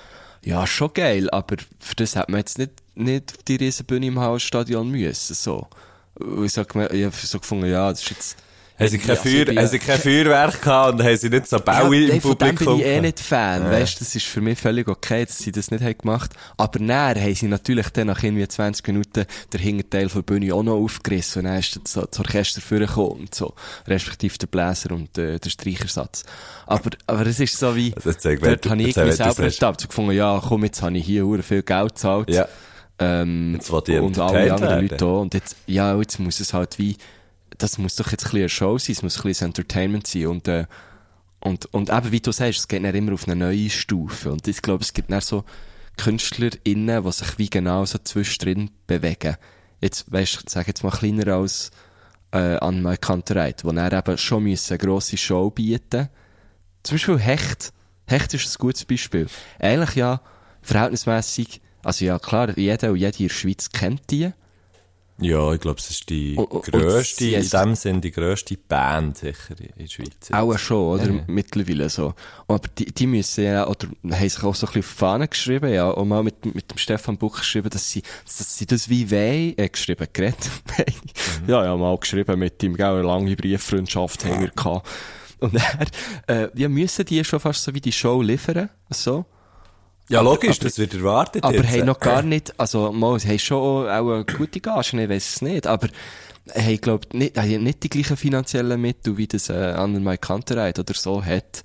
ja, schon geil, aber für das hat man jetzt nicht, nicht auf die riesen Bühne im Hausstadion müssen, so. Und ich mir, ich so gefunden, ja, das ist jetzt, Haben sie kein, Also Feuer, bin haben ja- sie kein Feuerwerk gehabt und haben sie nicht so Baue ja, im von dem Publikum bin ich eh nicht Fan, weißt, das ist für mich völlig okay, dass sie das nicht haben gemacht. Aber näher haben sie natürlich dann nach irgendwie 20 Minuten den Hinterteil von der Bühne auch noch aufgerissen und dann ist das, das Orchester vorgekommen und so, respektive der Bläser und äh, der Streichersatz. Aber, aber es ist so wie, Also wenn dort habe ich du selber ertappt, so gefunden, ja, komm, jetzt habe ich hier viel Geld gezahlt. Ja. Ähm, und alle anderen werden. Leute auch. Und jetzt, ja, jetzt muss es halt wie, das muss doch jetzt ein bisschen eine Show sein, es muss ein bisschen Entertainment sein und, äh, und, und eben, wie du sagst, es geht dann immer auf eine neue Stufe. Und ich glaube, es gibt dann so KünstlerInnen, die sich wie genau so zwischendrin bewegen. Jetzt, weißt ich sage jetzt mal kleiner als, äh, an My Kantereit, wo dann eben schon müssen eine grosse Show bieten. Zum Beispiel Hecht. Hecht ist ein gutes Beispiel. Eigentlich ja, verhältnismäßig, also ja, klar, jeder und jede in der Schweiz kennt die. Ja, ich glaube, es ist die Und- und- grösste, und in dem Sinn die grösste Band sicher in der Schweiz. Auch schon, oder? Ja. Mittlerweile so. Aber die, die müssen ja, oder haben sich auch so ein bisschen auf die Fahne geschrieben, ja, auch mal mit, mit dem Stefan Buch geschrieben, dass sie, dass sie das wie weh, äh, geschrieben, geredet. Mhm. ja, ja, mal geschrieben mit ihm, gell, eine lange Brieffreundschaft haben wir gehabt. Und dann, äh, ja, müssen die schon fast so wie die Show liefern, so. Ja, logisch, das wird erwartet. Aber jetzt. haben noch gar nicht, also, mal, haben schon auch eine gute Gage, ich weiß es nicht, aber, haben, glaub, nicht, haben nicht die gleichen finanziellen Mittel, wie das, äh, Anne Kantereit oder so hat.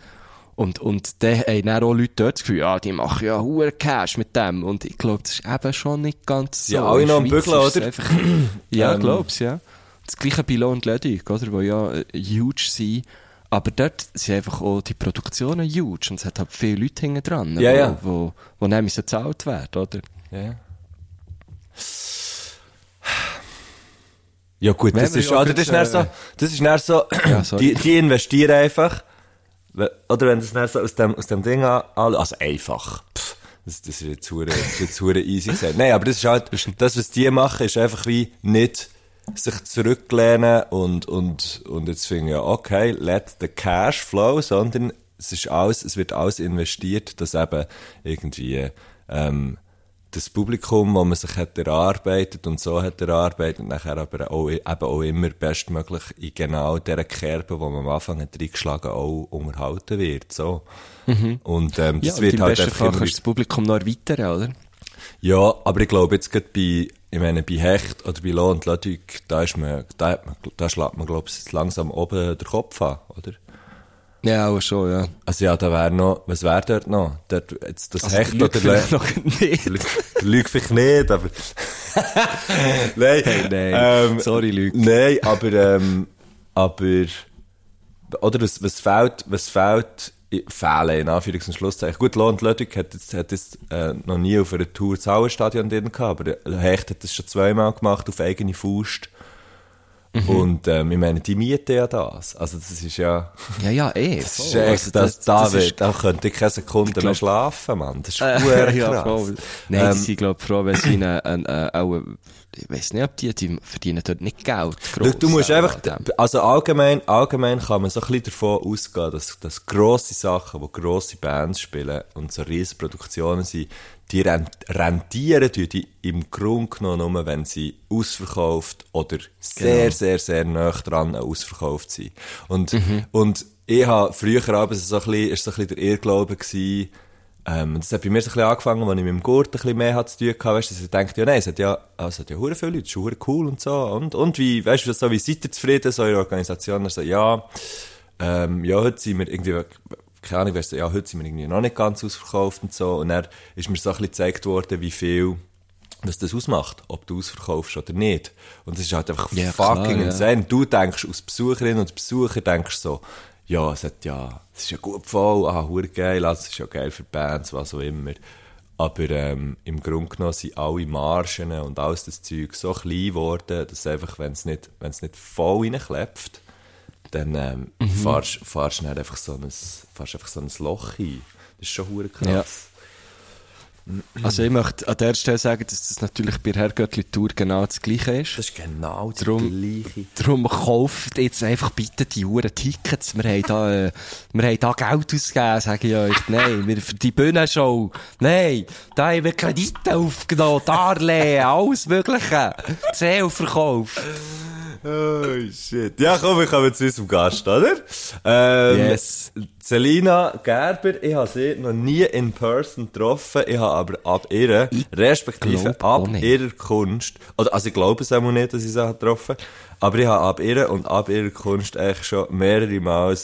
Und, und dann haben dann auch Leute dort das Gefühl, ja, die machen ja hohe Cash mit dem. Und ich glaube, das ist eben schon nicht ganz so. Ja, alle noch am Bügeln, oder? Einfach, ja, Ähm. glaub's, ja. Das gleiche bei Lohn und Ledig, oder? Wo ja äh, huge sind. Aber dort sind einfach auch die Produktionen huge. Und es hat halt viele Leute hinten dran, Ja, wo, ja. wo, wo nämlich so gezahlt werden, oder? Ja. Ja gut, das ist, oder das ist dann so, das ist dann so, Ja, die, die investieren einfach, oder wenn das dann so aus dem, aus dem Ding an, also einfach, pff, das, das ist jetzt hure, das ist jetzt hure easy gesagt. Nein, aber das ist halt, das, was die machen, ist einfach wie nicht sich zurücklehnen und, und, und jetzt finde ich, ja, okay, let the cash flow, sondern es ist alles, es wird alles investiert, dass eben irgendwie, ähm, das Publikum, das man sich hat erarbeitet und so hat erarbeitet, nachher aber auch, eben auch immer bestmöglich in genau dieser Kerbe, wo man am Anfang hat reingeschlagen, auch unterhalten wird, so. Und, ähm, das ja, wird und im halt besten einfach Fall kannst du das Publikum noch erweitern, oder? ja, aber ich glaube jetzt gerade bei, ich meine, bei Hecht oder bei Lohn und Ludwig, da ist man, da, hat man, da schlägt man, glaube ich, langsam oben den Kopf an, oder? Ja, auch schon, ja. Also ja, da wäre noch, was wäre dort noch? Dort, jetzt das Also, Hecht oder vielleicht Le- noch nicht. Lüge vielleicht nicht, aber. nein, Hey, nein. ähm, Sorry, Lüge. Nein, aber, ähm, aber, oder was, was fehlt, was fehlt, fehlen, in Anführungs- und Schlusszeichen. Gut, Lohn und Ludwig hat jetzt, hat jetzt, äh, noch nie auf einer Tour das Hallenstadion drin gehabt, aber Hecht hat das schon zweimal gemacht, auf eigene Faust. Mhm. Und, ähm, ich meine, die mieten ja das. Also, das ist ja, Ja, ja, eh. das ist echt, Also das, da, das ist- wird- da könnte ich keine Sekunde mehr schlafen, Mann. Das ist Äh, ja, krass. voll. Nein, Ähm, die sind, glaub ich, froh, wenn sie ihnen, äh, äh, auch, ich weiss nicht, ob die, die verdienen dort nicht Geld. Gross, du musst einfach, also allgemein, allgemein kann man so ein bisschen davon ausgehen, dass, dass grosse Sachen, wo grosse Bands spielen und so riesige Produktionen sind, die rent rentieren die im Grunde genommen nur, wenn sie ausverkauft oder sehr, Genau. sehr, sehr nah dran an ausverkauft sind. Und, Mhm. und ich habe früher abends so ein bisschen, ist so ein bisschen der Irrglaube gewesen, ähm, das hat bei mir so ein bisschen angefangen, als ich mit dem Gurt ein bisschen mehr hatte zu tun hatte, weißt dass ich dachte, ja, nein, es hat ja, also, es hat ja hure viele Leute, es ist cool und so, und, und wie, weißt du, so wie seid ihr zufrieden, so in der Organisation, er so, ja, ähm, ja, heute sind wir irgendwie, keine Ahnung, weißt du, ja, heute sind wir irgendwie noch nicht ganz ausverkauft und so, und dann ist mir so ein bisschen gezeigt worden, wie viel, was das ausmacht, ob du ausverkaufst oder nicht. Und das ist halt einfach Ja, klar, fucking ja. insane. Du denkst als Besucherin und Besucher denkst so, ja, es hat ja, es ist ja gut voll, ah, hure geil, also es ist ja geil für Bands, was auch immer. Aber ähm, im Grunde genommen sind alle Margen und alles das Zeug so klein geworden, dass einfach, wenn es nicht, wenn es nicht voll reinklebt, dann ähm, Mhm. fahrst, du einfach so ein, einfach so ein Loch ein. Das ist schon hure krass. Ja. Also ich möchte an der Stelle sagen, dass das natürlich bei der Herrgöttli-Tour genau das Gleiche ist. Das ist genau das Drum- Gleiche. Darum kauft jetzt einfach bitte die Uhren Tickets. Wir haben da, äh, wir haben da Geld ausgegeben, sage ich euch. Nein, wir für die Bühnenshow. Nein, da haben wir Kredite aufgenommen, Darlehen, alles Mögliche. Zählverkauf. Oh, shit. Ja, komm, wir kommen zu unserem Gast, oder? Ähm, Yes. Selina Gerber, ich habe sie noch nie in person getroffen, ich habe aber ab ihr, respektive ab ihrer Kunst, oder, also ich glaube es auch nicht, dass ich sie habe getroffen aber ich habe ab ihr und ab ihrer Kunst eigentlich schon mehrere Mal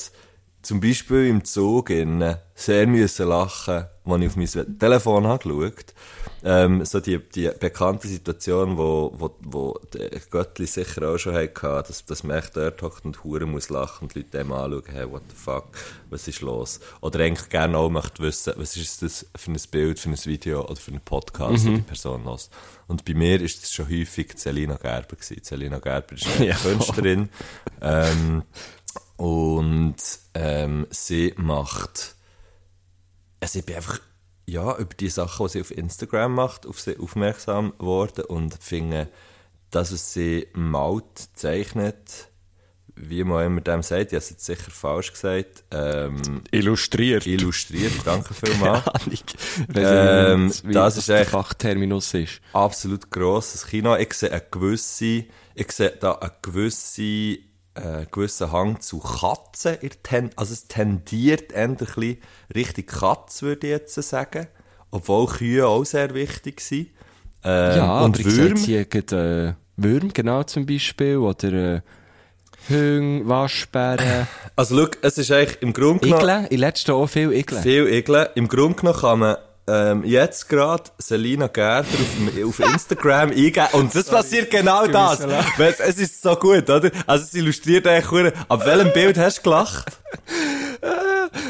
zum Beispiel im Zug innen sehr müssen lachen, als ich auf mein Telefon habe geschaut ähm, so die, die bekannte Situation, wo, wo, wo der Göttli sicher auch schon hatte, dass, dass man echt dort hockt und Huren muss lachen und die Leute dem anschauen, hey, what the fuck, was ist los? Oder eigentlich gerne auch möchte wissen, was ist das für ein Bild, für ein Video oder für einen Podcast, mhm. die Person los. Und bei mir ist das schon häufig Celina Gerber gewesen. Celina Gerber ist eine Ja. Künstlerin, ähm, und ähm, sie macht also ich bin einfach ja, über die Sachen, die sie auf Instagram macht, auf sie aufmerksam geworden und finde, das, was sie malt, zeichnet, wie man immer dem sagt, ich habe es jetzt sicher falsch gesagt, ähm, Illustriert. illustriert, danke vielmals. ähm, Ähm, das ist echt- Fachterminus ist. absolut grosses Kino. Ich sehe eine gewisse, ich sehe da eine gewisse, äh, gewissen Hang zu Katzen. also es tendiert eher ein bisschen Richtung Katz, würde ich jetzt sagen. obwohl Kühe auch sehr wichtig sind. Ähm, Ja, und aber ich sehe gerade, äh, Würm, genau, zum Beispiel, oder, äh, Hüng, Waschbären, Also, schau, es ist eigentlich im Grunde genommen Igel, in letzter auch viel Igel. viel Igel. Im Grunde genommen kann man ähm, jetzt gerade Selina Gerber auf, auf Instagram eingeben. Und das passiert genau das. Weil es, ist so gut, oder? Also es illustriert eigentlich hure- Ab welchem Bild hast du gelacht?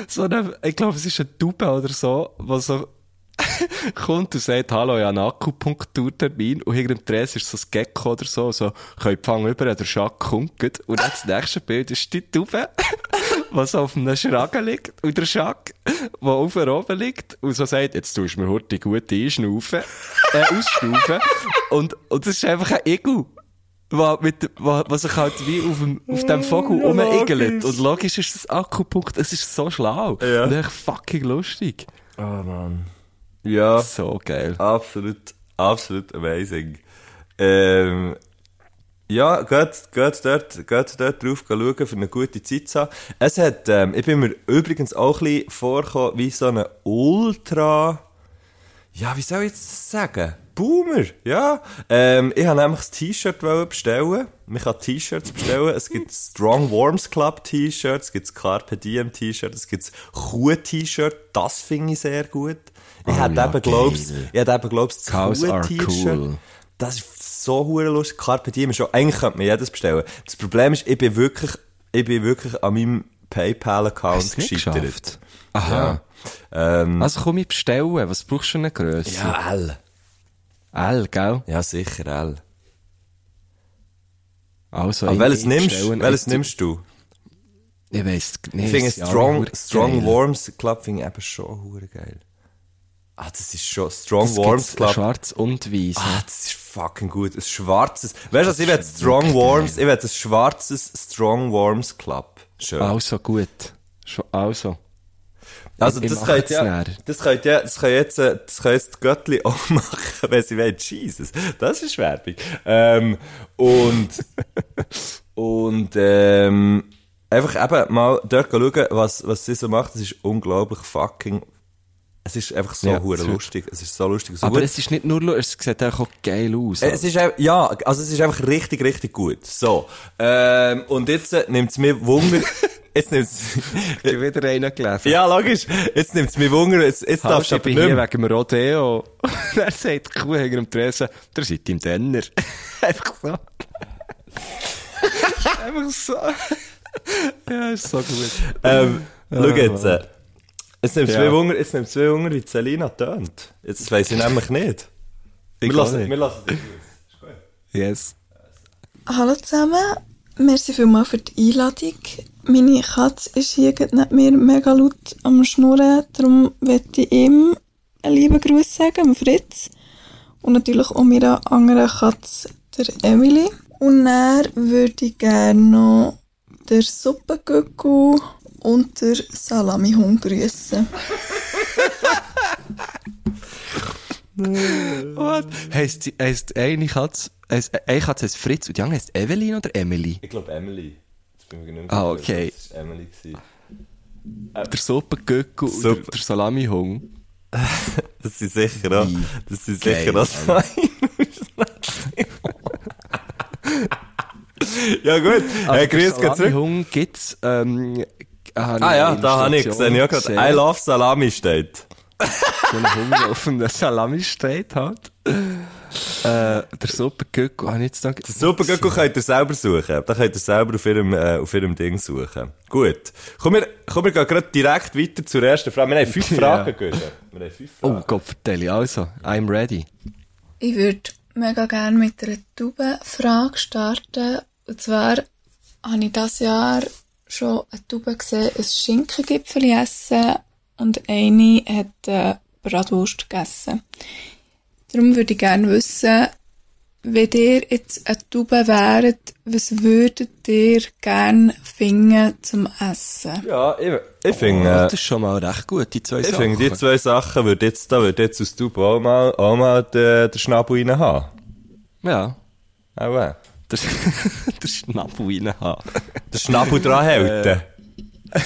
so eine, ich glaube, es ist ein Tube oder so, was so kommt und sagt, hallo, ich habe einen Akupunkturtermin. Und hinter dem Dress ist so ein Gecko oder so, so, könnt fangen über, der Schack kommt und dann das nächste Bild ist die Tube, was auf einem Schragen liegt und der Schack, der auf oben liegt und so sagt, jetzt tust du mir heute gut einschnaufen, äh, ausschnaufen und, und das ist einfach ein Igel. Was, mit, was, was sich halt wie auf dem, auf dem Vogel Ja, rumigelt. logisch. Und logisch ist das Akupunkt, es ist so schlau. Ja. Und echt fucking lustig. Oh Mann. Ja, So geil. absolut, absolut amazing. Ähm, ja, geht, geht dort, geht dort drauf schauen, für eine gute Zeit zu haben. Es hat, ähm, ich bin mir übrigens auch ein bisschen vorgekommen, wie so eine Ultra, ja, wie soll ich jetzt das sagen? Boomer, ja. Ähm, ich habe nämlich das T-Shirt bestellen. Man kann T-Shirts bestellen. Es gibt Strong Warms Club T-Shirts, es gibt Carpe Diem T-Shirt, es gibt Kuh-T-Shirt. Das finde ich sehr gut. Ich Oh hätte ja, eben glaubst, ich hätte eben glaubst, das Kuh-T-Shirt. cool. Das ist so hure lustig. Carpe Diem schon, eigentlich könnte man jedes bestellen. Das Problem ist, ich bin wirklich, ich bin wirklich an meinem PayPal-Account gescheitert. geschafft? Aha. Ähm, Also komm ich bestellen. Was brauchst du für eine Grösse? ja, L. L, gell? Ja, sicher, L. Also, Aber welches nimmst, bestelle- welches nimmst du? Ich weiss nicht. Ich finde ja Strong, Strong. Warms Club finde ich eben schon hure geil. Ah, das ist schon, Strong Das Warms gibt's Club. Schwarz und Weiß. Ah, das ist fucking gut. Ein schwarzes, weißt du was, ich will Strong Warms, ich will ein schwarzes Strong Warms Club. Schön. Also gut. Schon, also. Also, ich das mach könnt jetzt ja, das könnt ja, das können jetzt, äh, das können jetzt die Göttli auch machen, wenn sie wollen. Jesus. Das ist Werbung. Ähm, und, und, ähm, einfach eben mal dort schauen, was, was sie so macht. Das ist unglaublich fucking, es ist einfach so Ja, lustig. Es ist so lustig. So Aber gut. es ist nicht nur lustig, es sieht auch geil aus. Äh, Es ist ja, also es ist einfach richtig, richtig gut. So. Ähm, und jetzt äh, nimmt es mir Wunder, jetzt nimmt es, Ich habe wieder einen gelesen. ja, logisch, jetzt nimmt es mir Wunder, jetzt, jetzt darfst du ich aber bin nicht hier wegen dem Rodeo. Er sagt die Kuh hinter dem Tresen, der seid im Denner. Einfach so. Einfach so. ja, ist so gut. Ähm, schau jetzt, äh, jetzt nimmt es Ja. Wunder, jetzt nimmt mir Wunder, wie Selina tönt. Jetzt weiss ich nämlich nicht. Wir auch lassen, nicht. wir lassen das aus. Yes. Hallo zusammen, merci vielmals für die Einladung. Meine Katze ist hier gerade neben mir mega laut am Schnurren, darum möchte ich ihm einen lieben Gruß sagen, Fritz. Und natürlich auch meiner anderen Katze, der Emily. Und dann würde ich gerne noch der Suppengückel und der Salamihund grüßen. What? Heisst, die- heisst eine Katze, heisst, eine Katze heisst Fritz und die andere heisst Evelyn oder Emily? Ich glaube Emily. Ah, okay. Das war Emily. gewesen. Der Suppengöckel und der, der Salamihung. Das sind sicher auch, das sind geil, sicher auch zwei. ja gut, hey, grüß Gott zurück. Salamihung gibt's, ähm, Ah ja, da habe ich gesehen, ja gerade, I love Salami steht. so ein Hund auf einem Salami steht halt. Äh, der Suppengöckel, habe ich jetzt noch... Das Supergöckel könnt ihr selber suchen. Da könnt ihr selber auf ihrem, äh, auf ihrem Ding suchen. Gut. Komm, wir, komm, wir gehen gerade direkt weiter zur ersten Frage. Wir haben fünf Ja. Fragen. Wir haben fünf Oh Fragen. Gott, vertelle, also, I'm ready. Ich würde mega gerne mit einer Taubenfrage starten. Und zwar habe ich dieses Jahr schon eine Taube gesehen, ein Schinkengipfel essen und eine hat äh, Bratwurst gegessen. Darum würde ich gerne wissen, wenn ihr jetzt eine Taube wäret, was würdet ihr gerne finden zum Essen? Ja, ich, ich Oh, finde, äh, das ist schon mal recht gut, die zwei ich Sachen. finde, die zwei Sachen würde jetzt, da würde jetzt aus Tube auch mal, auch mal den, den Schnabel rein haben. Ja. Auch äh. Der, der Schnabel rein haben. Den Schnabel dran halten.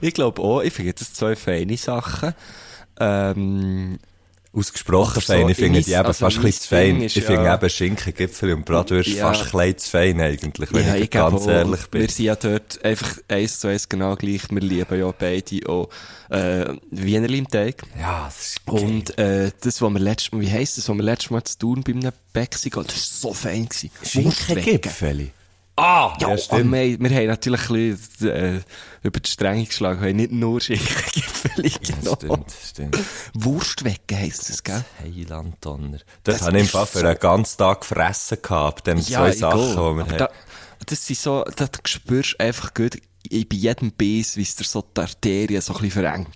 Ich glaube auch, ich finde das zwei feine Sachen. Ähm, Ausgesprochen so fein. Ich finde die eben also fast ein bisschen zu fein. Ist Ich finde ja- eben Schinken, Gipfel und Bratwurst Ja. fast ein bisschen zu fein eigentlich, wenn ja, ich, ich ganz auch, ehrlich bin. Wir sind ja dort einfach eins zu eins genau gleich. Wir lieben ja beide auch, äh, Wienerli im Teig. Ja, das ist geil. Und, äh, das, was wir letztes Mal, wie heisst das, was wir letztes Mal zu tun bei einem Bäckchen das war so fein. Schinkengipfeli. Ah, Ja, ja, aber stimmt. wir, wir haben natürlich ein bisschen, äh, über die Stränge geschlagen, wir haben nicht nur Schinkengipfel genommen. Stimmt, stimmt. Wurstwecken heisst das, gell? Heilandonner. Dort Das habe ich im Fall für so- einen ganzen Tag gefressen gehabt, den zwei ich Sachen, auch. die wir da, das sind so, da spürst du einfach gut, bei jedem Biss, wie es dir so die Arterien so ein bisschen verengt.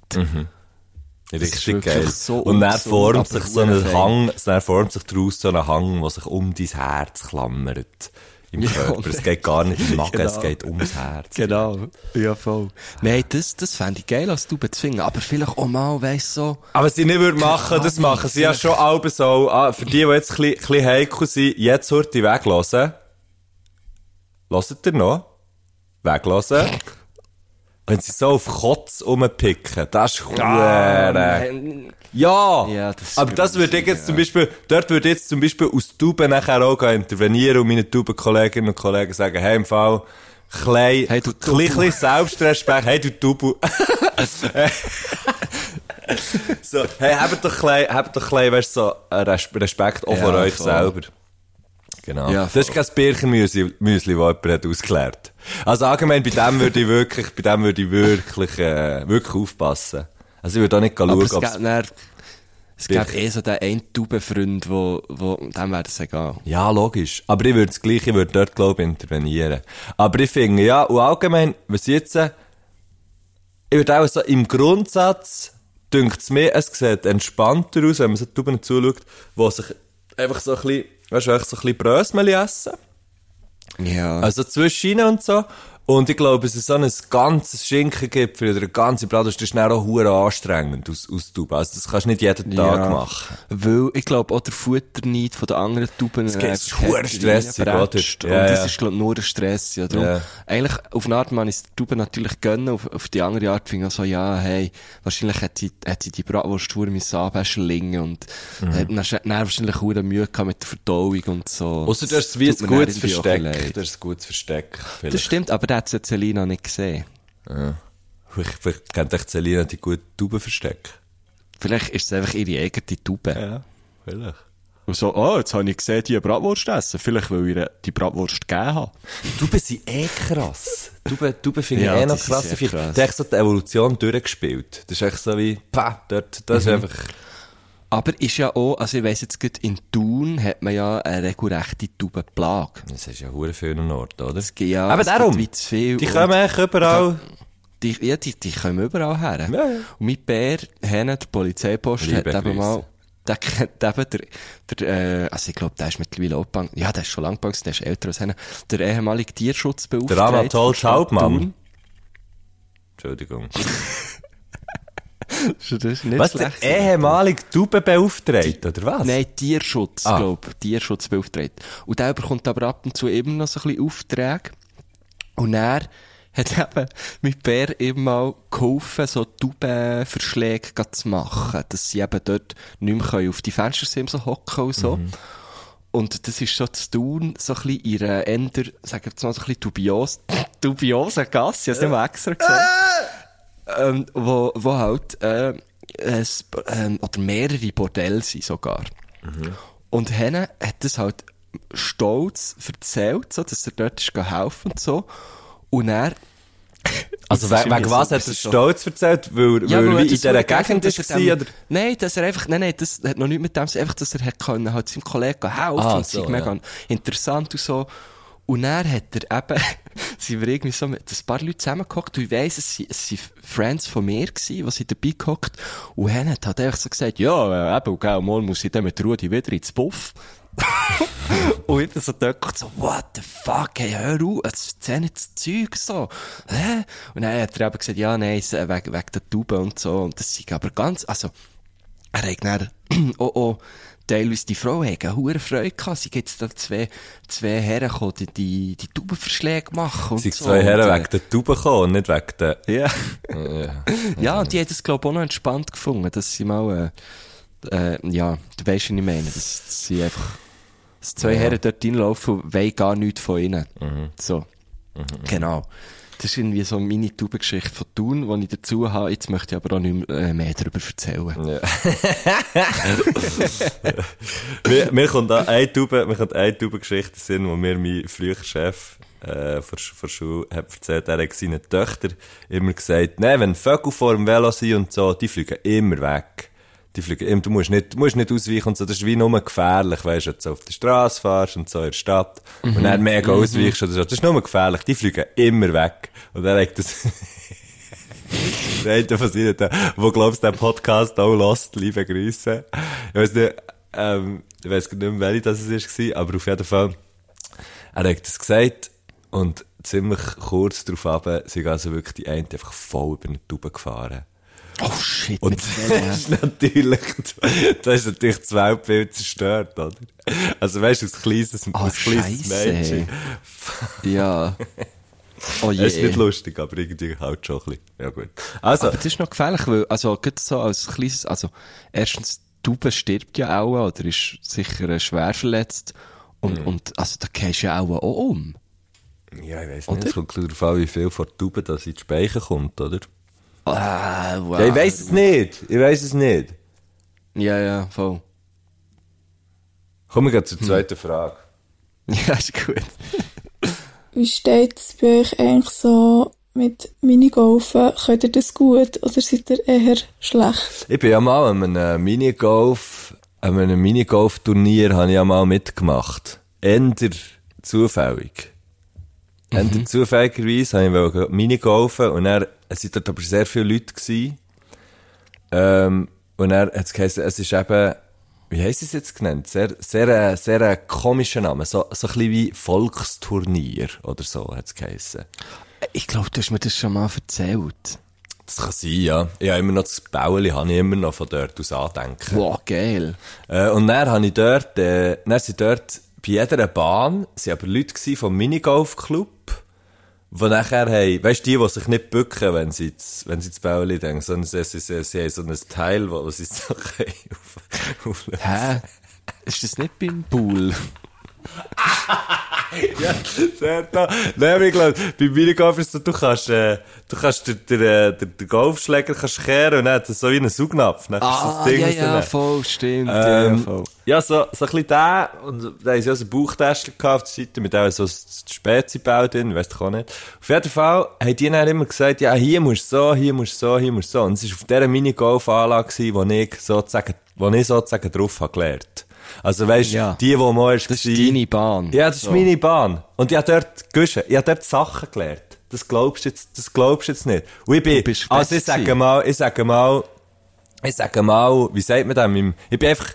das ist Richtig geil. so und dann formt sich so ein. Hang, dann formt sich daraus so ein Hang, der sich um dein Herz klammert. Im Ja, Körper. Es geht gar nicht im Magen, es genau. geht ums Herz. Genau, ja voll. Nein, das, das fände ich geil, als du bezwingen. Aber vielleicht auch mal, weißt so, Aber sie nicht würden machen, das machen sie ja schon alle so. Ah, für die, die jetzt ein bisschen, ein bisschen heikel sind, jetzt heute weglassen. Hört ihr noch? Weglassen. Wenn sie so auf Kotz rumpicken, das ist nein. Ja! Ja, das aber das würde ich jetzt zum Beispiel, dort würde ich jetzt zum Beispiel aus Tauben nachher auch intervenieren und meine Taubenkolleginnen und Kollegen sagen, hey, im Fall, klein, Hey, du klein, Selbstrespekt, hey, du Tubu. so, hey, habt doch klein, habt doch klein, weißt so, Res- Respekt auch Ja, vor euch voll. selber. Genau. Ja, das ist kein Birchenmüsli, Müsli, das jemand hat ausgeklärt. Also allgemein, bei dem würde ich wirklich, bei dem würde ich wirklich, äh, wirklich aufpassen. Also ich würde auch nicht schauen, aber es dann, es gibt eh so den einen Taubenfreund, wo, wo, dem wäre das egal. Ja, logisch. Aber ich würde das Gleiche, ich würde dort, glaube ich, intervenieren. Aber ich finde, ja, und allgemein, was jetzt, äh, ich würde auch so, im Grundsatz, dünkt es mir, es sieht entspannter aus, wenn man so Tauben zuschaut, wo sich einfach so ein bisschen, weißt du, so ein bisschen Brösmeli essen. Ja. Also zwischen ihnen und so. Und ich glaube, es ist so ein ganzes Schinkengipfel oder eine ganze Bratwurst, das ist dann auch hure anstrengend aus, aus Tauben. Also das kannst du nicht jeden Tag machen. Weil, ich glaube, auch der Futterneid von den anderen Tauben Es einfach es ist härter stressig, oder? Ja, Und das ja. ist, glaube nur ein Stress, ja. Darum, Ja. eigentlich, auf eine Art, man ist die Tauben natürlich gönnen, auf, auf die andere Art finde ich auch so, ja, hey, wahrscheinlich hat sie, hat sie die Bratwurst hure müssen anbäschelingen und Mhm. hat dann, dann wahrscheinlich hure Mühe gehabt mit der Verdauung und so. Außer du hast es wie ein gutes Versteck. Du hast ein gutes Versteck. Das stimmt, aber hat jetzt Selina nicht gesehen. Vielleicht, vielleicht kennt echt Selina die gute Taubenversteck. Vielleicht ist es einfach ihre eigene Taube. Ja, vielleicht. Und so, oh, jetzt habe ich gesehen, die Bratwurst essen. Vielleicht, weil ich die Bratwurst gegeben habe. Tauben sind eh krass. Tauben, Tauben finde Ja, ich eh die noch krass. Ich. Die haben so die Evolution durchgespielt. Das ist echt so wie, pah, dort, das Mhm. ist einfach, Aber ist ja auch, also ich weiss jetzt gut, in Thun hat man ja eine regelrechte Taubenplage. das ist ja hure vielen Orten, oder? Es gibt ja, Aber darum, wie zu viel. Die kommen eigentlich überall. Die, ja, die, die kommen überall her. Ja. Und mit Bär, Henne, der Polizeipost, Liebe hat eben mal, der kennt eben der, der, äh, also ich glaube, der ist mittlerweile auch Bank, ja, der ist schon lang Bank, der ist älter als Henne, der ehemalige Tierschutzbeauftragte. Der Anatol Schaubmann. Entschuldigung. Das ist nicht Was, der ehemalige Taubenbeauftragte, oder was? Nein, Tierschutz, Ah. glaub, Tierschutzbeauftragte. Und der bekommt aber ab und zu immer noch so ein bisschen Aufträge. Und er hat eben mit Bär immer mal geholfen, so Taubenverschläge zu machen, dass sie eben dort nicht mehr können auf die Fenstersimsen hocken und so. Und das ist so zu tun, so ein bisschen einer eher, sagen wir jetzt mal, so ein bisschen dubios, dubiosen Gasse, ich hab's nicht mal extra gesagt. Ähm, wo, wo halt, äh, es, ähm, oder mehrere Bordelle sind sogar. Und Henne hat das halt stolz erzählt, so, dass er dort ist helfen und so. Und er, Also, we wegen was so- hat er ist so- stolz erzählt? Weil, Ja, weil weil wie in dieser Gegend ist er oder? Nein, dass er einfach, nein, nein, das hat noch nicht mit dem, einfach, dass er hat können, halt seinem Kollegen helfen Ah, und so, so, mega interessant und so. Und dann hat er eben, sind wir irgendwie so mit ein paar Leuten zusammengehockt und ich weiss, es sind, es sind Friends von mir gewesen, die sind dabei gehockt und er hat halt einfach so gesagt, ja, äh, eben, gell, mal muss ich dann mit Rudi wieder ins Buff. und ich dann so dort so, what the fuck, hey, hör auf, erzähl nicht das Zeug so. Hä? Und dann hat er eben gesagt, ja, nein, äh, wegen, wegen der Tube und so. Und das ist aber ganz, also, er hat dann auch, auch teilweise die Frau hat eine hohe Freude gehabt. Sie gibt da zwei, zwei Herren gekommen, die, die, die Taubenverschläge machen Sind so. zwei Herren Und, äh, wegen der Tauben gekommen und nicht wegen der... Ja. Ja. Ja, und die hat es, glaube ich, auch noch entspannt gefunden, dass sie mal, äh, äh, ja, du weißt, was ich meine, dass, dass sie einfach, dass zwei Herren dort reinlaufen und wollen gar nichts von ihnen. So. Genau. Das ist irgendwie so meine Taubengeschichte von Thun, die ich dazu habe. Jetzt möchte ich aber auch nicht mehr, äh, darüber erzählen. Ja. mir, mir kommt eine Taube, mir kommt eine Taubengeschichte in wo mir mein früherer Chef äh, von, Schule hat erzählt, er hat seinen Töchtern immer gesagt, nee, wenn Vögel vor dem Velo sind und so, die fliegen immer weg. Die fliegen immer, du musst nicht, du musst nicht ausweichen und so, das ist wie nur gefährlich, weißt du, du so auf der Straße fährst und so in der Stadt und dann mega ausweichst oder so, das ist nur gefährlich, die fliegen immer weg. Und er hat das, der eine von ihnen, der, wo glaubst den Podcast auch lost, liebe Grüße. Ich weiß nicht, ähm, ich weiß gar nicht mehr, welche das es war, aber auf jeden Fall, er hat das gesagt und ziemlich kurz darauf ab, sind also wirklich die eine einfach voll über eine Tube gefahren. Oh shit, Und das ist natürlich, das ist natürlich das Weltbild zerstört, oder? Also weißt du, als kleines, Oh, als kleines. Mädchen. Ja. Oh je. Es ist nicht lustig, aber irgendwie halt schon ein bisschen. Ja gut. Also, Aber das ist noch gefährlich, weil, also, gerade so als kleines, also, erstens, Taube stirbt ja auch, oder ist sicher äh, schwer verletzt. Und, Mhm. und, also, da gehst du ja auch, um. ja, ich weiss nicht, es kommt darauf an, wie viel von der Tube das in die Speicher kommt, oder? Ah, wow. Ja, ich weiss es nicht. Ich weiss es nicht. Ja, ja, voll. Kommen wir gleich zur zweiten Frage. Ja, ist gut. Wie steht es bei euch eigentlich so mit Minigolfen? Könnt ihr das gut oder seid ihr eher schlecht? Ich bin ja mal an einem Minigolf, an einem Minigolf-Turnier habe ich ja mal mitgemacht. Änder zufällig. Änder zufälligerweise habe ich Minigolfen und er, es sind dort aber sehr viele Leute gewesen. Ähm, und er hat es geheißen, es ist eben, wie heisst es jetzt genannt? Sehr, sehr, sehr ein komischer Name. So, so ein bisschen wie Volksturnier oder so hat es geheißen. Ich glaube, du hast mir das schon mal erzählt. Das kann sein, ja. Ich habe immer noch das Bauli, habe ich immer noch von dort aus andenken. Wow, geil. Äh, und dann habe ich dort, äh, dann sind dort bei jeder Bahn, sind aber Leute vom Minigolf-Club, die nachher haben, weißt die, die sich nicht bücken, wenn sie ins, wenn sie ins denken, sondern sie, sie, sie, sie haben so ein Teil, wo, wo sie so können auf, auf Hä? Ist das nicht beim Pool? Ja, sehr da. Nein, aber ich glaube, bei Minigolf ist es so, du kannst, äh, du kannst den, den, den, den Golfschläger kannst kehren und dann hat so wie einen Saugnapf. Dann du das Ah, Ding ja, ja, voll, stimmt. ja, Ähm, voll. ja, so, so ein bisschen der, und da haben sie auch so einen Bauchtester auf der Seite, mit auch so Spezi-Bau drin, weiss ich auch nicht. Auf jeden Fall haben die dann immer gesagt, ja, hier musst du so, hier musst du so, hier musst du so. Und es war auf dieser Minigolf-Anlage, wo ich sozusagen, wo ich sozusagen drauf habe gelernt. Also weisst, Ja. die, wo mal erst Das ist deine Bahn. Ja, das ist So. meine Bahn. Und ich habe dort, Guschen, ich habe dort Sachen gelernt. Das glaubst du jetzt, das glaubst du jetzt nicht. Und ich bin, Du bist also ich sage mal, ich sage mal, ich sage mal, wie sagt man das ich bin einfach,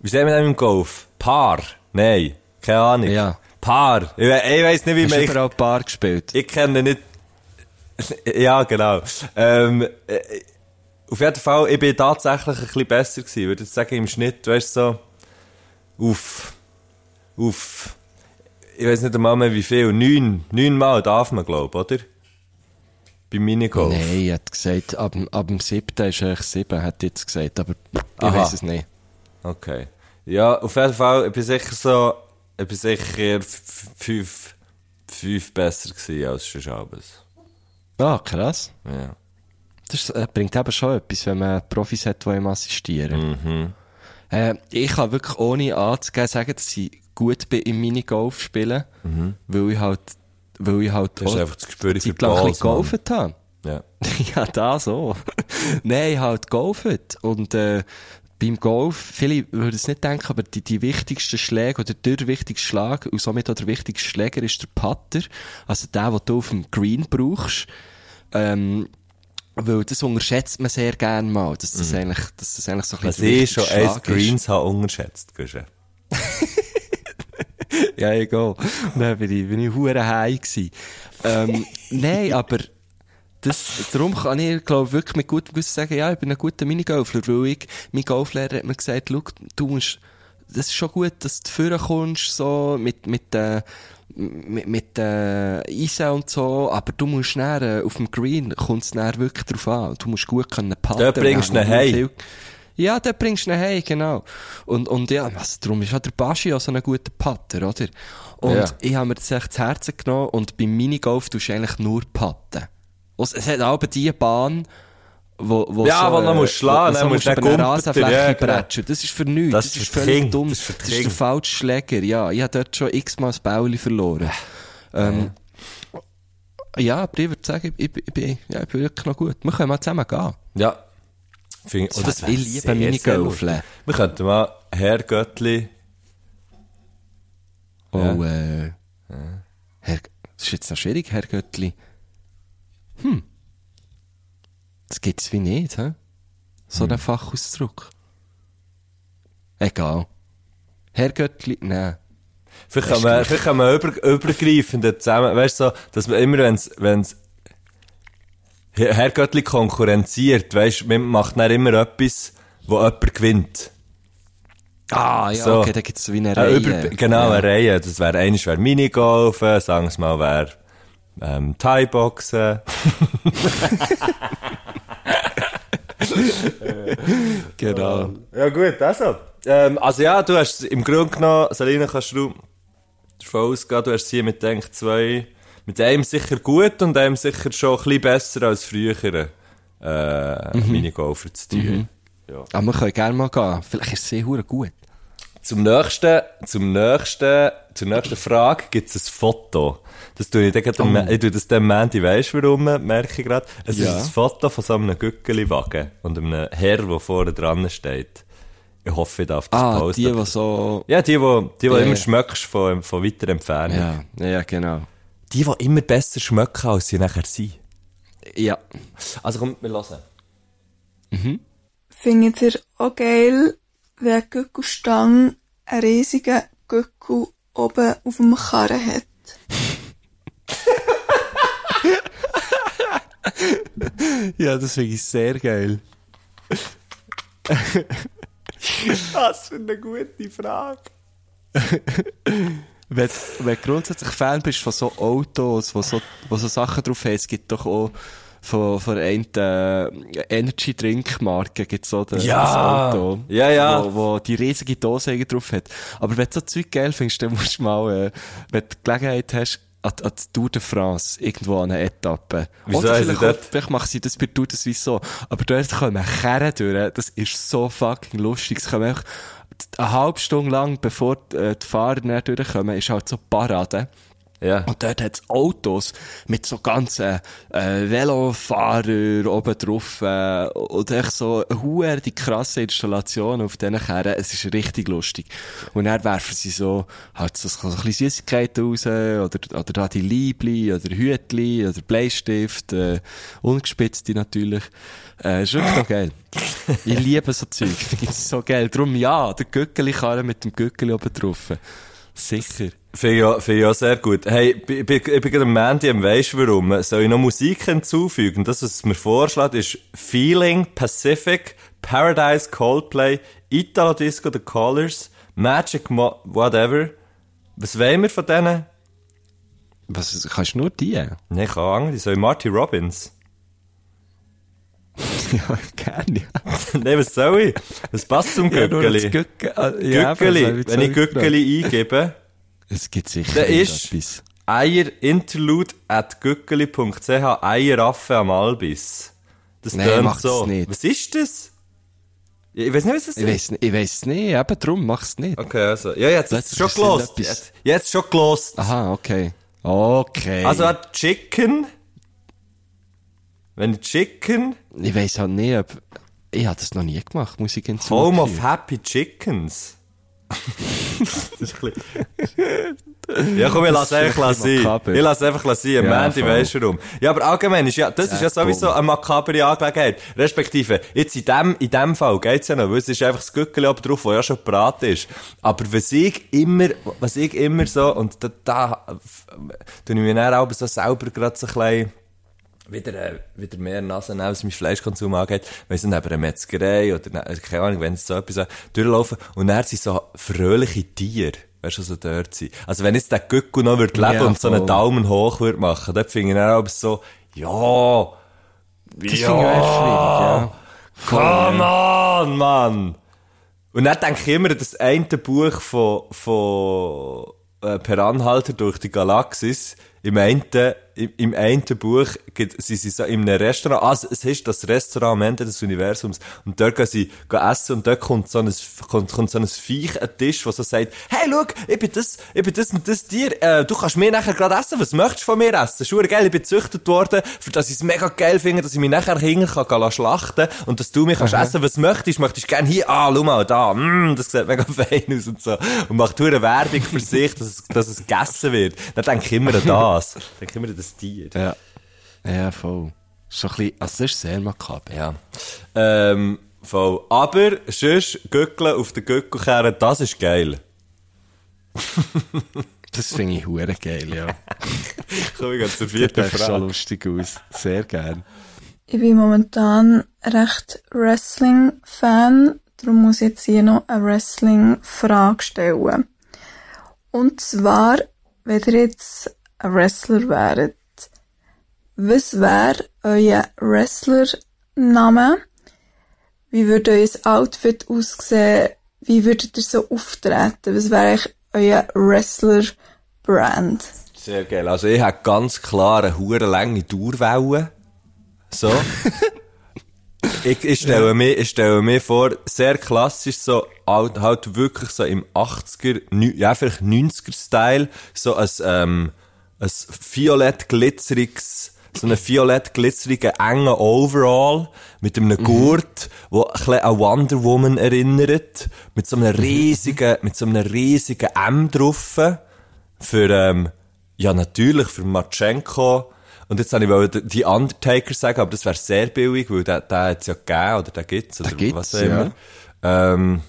wie sagt man das im Golf? Paar? Nein. Keine Ahnung. Ja. Paar. Ich, ich weiss nicht, wie Hast man, du ich, überall Bar gespielt? ich kenne nicht, ja, genau. Ähm, äh, auf jeden Fall, ich bin tatsächlich ein bisschen besser gewesen. Ich würde jetzt sagen, im Schnitt, weißt du, so, auf, auf, ich weiß nicht einmal mehr wie viel, neun, neun Mal darf man, glaube oder? Beim Minigolf. Nein, er hat gesagt, ab, dem- ab dem siebten ist eigentlich sieben, hat er jetzt gesagt, aber ich weiß es nicht. Okay. Ja, auf jeden Fall, ich bin sicher so, ich bin sicher fünf, fünf besser gewesen als schon Schabes. Ah, krass. Ja. Das äh, bringt eben schon etwas, wenn man Profis hat, die ihm assistieren. Äh, ich kann wirklich ohne anzugeben sagen, dass ich gut bin im Minigolf spielen, weil ich halt, weil ich halt Du hast auch einfach das Gespür für Mann. geholfen habe. Ja. ja, da so. Nein, halt golfen. Und äh, beim Golf, viele würden es nicht denken, aber die, die wichtigsten Schläge oder der wichtigste Schlag und somit auch der wichtigste Schläger ist der Putter. Also der, den du auf dem Green brauchst. Ähm, weil das unterschätzt man sehr gerne mal, dass das eigentlich, dass das eigentlich so ein Was bisschen der ich schon ist. Greens habe unterschätzt, Guschen. Ja, egal. Dann bin ich, bin ich hure high gsi. Ähm, nein, aber das, darum kann ich, glaube wirklich mit gutem Gewissen sagen, ja, ich bin ein guter Minigolfler, weil ich, mein Golflehrer hat mir gesagt, schau, du musst das ist schon gut, dass du vorne kommst, so, mit, mit, äh, mit, mit äh, Eisen und so, aber du musst näher äh, auf dem Green kommt es näher wirklich drauf an. Du musst gut können patten. Dort bringst du ihn heim. Ja, dort bringst du ihn heim, genau. Und, und ja, also, darum ist auch der Baschi auch so ein guter Patter, oder? Und Ja. ich habe mir das echt zu Herzen genommen und beim Minigolf tust du eigentlich nur patten. Und es hat aber die Bahn, wo, wo Ja, wo du noch musst schlagen, so über dann eine Rasenfläche ja, genau. bretschen. Das ist für nichts. Das Das, ist für völlig Kinder, dumm. das ist für Das ist der falsche Schläger. Ja, ich habe dort schon x-mal das Bäuli verloren. Ähm, ja, aber ich würde sagen, ich, ich, bin, ja, ich bin wirklich noch gut. Wir können mal zusammen gehen. Ja. Find, So, oh, das ich liebe Minigolfen. lustig. Wir könnten mal Herr Göttli, Oh, äh, Herr, das ist jetzt noch schwierig, Herr Göttli. Hm. Das gibt's wie nicht, hä? So ein Fachausdruck. Egal. Herr Göttli, nein. Vielleicht kann man, vielleicht kann man über, übergreifend zusammen, weißt du, so, dass man immer, wenn's, wenn's, Herr Herr Göttli konkurrenziert, weißt man macht dann immer etwas, wo jemand gewinnt. Ah, ja, So. okay, da gibt's so wie eine Reihe. über, genau, ja. eine Reihe. Das wäre, eines wäre Minigolfen, sagen wir mal, wäre, ähm, Thai-Boxen. Genau. Ja, gut, also. Ähm, also ja, du hast im Grunde genommen, Selina, kannst du davon ausgehen, du hast hier mit, denk, zwei, mit einem sicher gut und einem sicher schon ein bisschen besser als früher, äh, Minigolfer zu tun. Aber wir können gerne mal gehen. Vielleicht ist es sehr gut. Zum nächsten, zum nächsten, zur nächsten Frage gibt es ein Foto. Das tue ich, dann gerade am- ich tue das am Mandy, weisst du warum, merke ich gerade. Es Ja. ist ein Foto von so einem Gückeli-Wagen und einem Herr, der vorne dran steht. Ich hoffe, ich darf das Ah, posten. die, die so... Ja, die, die, die, die Ja. immer schmeckst von, von weiter Entfernung. Ja, ja, genau. Die, die immer besser schmecken, als sie nachher sind. Ja. Also komm, wir hören. Findet ihr auch geil, wenn eine Gückelstange einen riesigen Gückel oben auf dem Karren hat? Ja, das finde ich sehr geil. Was für eine gute Frage. Wenn, wenn du grundsätzlich Fan bist von so Autos, wo so, wo so Sachen drauf haben, es gibt doch auch von, von einer äh, Energy Drink Marke gibt's so das, Ja. das Auto, Ja, ja. Wo, wo die riesige Dose drauf hat. Aber wenn du so Zeug geil findest, dann musst du mal, äh, wenn du Gelegenheit hast, an, an die Tour de France, irgendwo an einer Etappe. Wieso Oder vielleicht, auch- vielleicht machen sie das bei Tour de Suisse so. Aber dort kommen Kerren durch, das ist so fucking lustig. Es kommen eine halbe Stunde lang, bevor die, äh, die Fahrer durchkommen, ist halt so Parade. Ja. Und dort hat's Autos mit so ganzen äh, Velofahrer oben drauf äh, und echt so huere die krasse Installation auf diesen Kerren. Es ist richtig lustig. Und dann werfen sie so halt so, so ein bisschen Süßigkeiten raus oder, oder da die Liebli oder Hütli oder Bleistift, äh, ungespitzte natürlich. Äh, ist wirklich noch geil. Ich liebe so Zeug. Ich finde es so geil. Drum ja, der Gückeli-Karren mit dem Gückeli oben drauf. Sicher. Finde ich, ich auch sehr gut. Hey, ich bin, ich bin ich gerade am Mandy, weisst du warum? Soll ich noch Musik hinzufügen? Das, was mir vorschlägt, ist Feeling, Pacific, Paradise, Coldplay, Italo Disco, The Colors, Magic, Mo whatever. Was wollen wir von denen? Was, kannst du nur die? ja, Nein, keine Ahnung, soll ich Marty Robbins? gerne, ja. Nein, was soll ich? Das passt zum Ja, äh, ja, Gückeli, aber das wenn ich Gückeli eingebe, Es gibt sicher Der ist- irgendetwas. eierinterlude at gückeli.ch, Eieraffe am Albis. Das Nein, tönt so. nicht. Was ist das? Ich weiß nicht, was das Ich ist. weiss, ich weiss nicht, eben drum mach's nicht. Okay, also. Ja, jetzt Plötzlich schon ist gelost. Jetzt, jetzt schon gelost. Aha, okay. Okay. Also hat Chicken. Wenn Chicken, ich weiss halt nicht, ob, ich habe das noch nie gemacht, muss ich hinzufügen. Home of Happy Chickens. Das ist ein bisschen... Ja, komm, ich lasse einfach sein. Ich lasse einfach sein. Am Ja, Mandy voll. weisst du warum. Ja, aber allgemein ist ja, das ist ja sowieso eine makabere Angelegenheit. Respektive, jetzt in dem, in dem Fall geht's ja noch, weil es ist einfach das Gückeli oben drauf, das ja schon gebraten ist. Aber was ich immer, was ich immer so, und da, da, tue ich mir dann auch so selber gerade so ein bisschen, wieder, äh, wieder mehr Nase nehmen, was mein Fleischkonsum angeht, wenn sie neben einer Metzgerei oder, ne- keine Ahnung, wenn sie so etwas durchlaufen und dann sind so fröhliche Tiere, weißt du, so dort sind. Also wenn jetzt der Gücku noch würde leben Ja, und so einen. Daumen hoch würde machen, dann finde ich dann aber so, ja, Das auch schwierig, ja. Come on, Mann! Und dann denke ich immer das eine Buch von, von äh, Per Anhalter durch die Galaxis. Im einen, im, im einen Buch gibt, sie sind so in einem Restaurant, also es ist das Restaurant am Ende des Universums und dort gehen sie gehen essen und dort kommt so ein, kommt, kommt so ein Viech an den Tisch, was so sagt, hey, schau, ich bin das, ich bin das und das Tier, äh, du kannst mir nachher gerade essen, was möchtest du von mir essen? Schau, geil, ich bin gezüchtet worden, für das ich es mega geil finde, dass ich mich nachher hinten kann, schlachten und dass du mich kannst essen, was möchtest, möchtest gerne hier, ah, schau mal, da, mm, das sieht mega fein aus und so. Und macht hure Werbung für sich, dass es, dass es gegessen wird. Dann denke ich immer an das. Denke ich immer an das Tier. Ja. Ja, voll. So ein bisschen, also das ist sehr makaber. Ja. Ähm, voll. Aber, sonst, Gückeln auf den Gückel kehren, das ist geil. Das finde ich hure geil, ja. Komm, ich gehe zur Das vierten sieht schon Frage. lustig aus. Sehr gern. Ich bin momentan recht Wrestling-Fan, darum muss ich jetzt hier noch eine Wrestling-Frage stellen. Und zwar, wenn ihr jetzt Wrestler wäret, was wäre euer Wrestler-Name? Wie würde euer Outfit aussehen? Wie würdet ihr so auftreten? Was wäre eigentlich euer Wrestler-Brand? Sehr geil. Also, ich habe ganz klar eine hure lange Dauerwelle. So. ich, ich stelle mir, ich stelle mir vor, sehr klassisch, so, halt, halt wirklich so im 80er, nü- ja, vielleicht 90er-Style, so ein, ähm, ein violett glitzeriges, so einen violett glitzerigen engen Overall mit einem Gurt, wo ein an Wonder Woman erinnert, mit so einem riesigen, mit so einem riesigen M drauf, für, ähm, ja, natürlich, für Matschenko. Und jetzt wollte ich die Undertaker sagen, aber das wäre sehr billig, weil der, der hat es ja gegeben, oder der gibt's, oder gibt's, was auch immer. Ähm,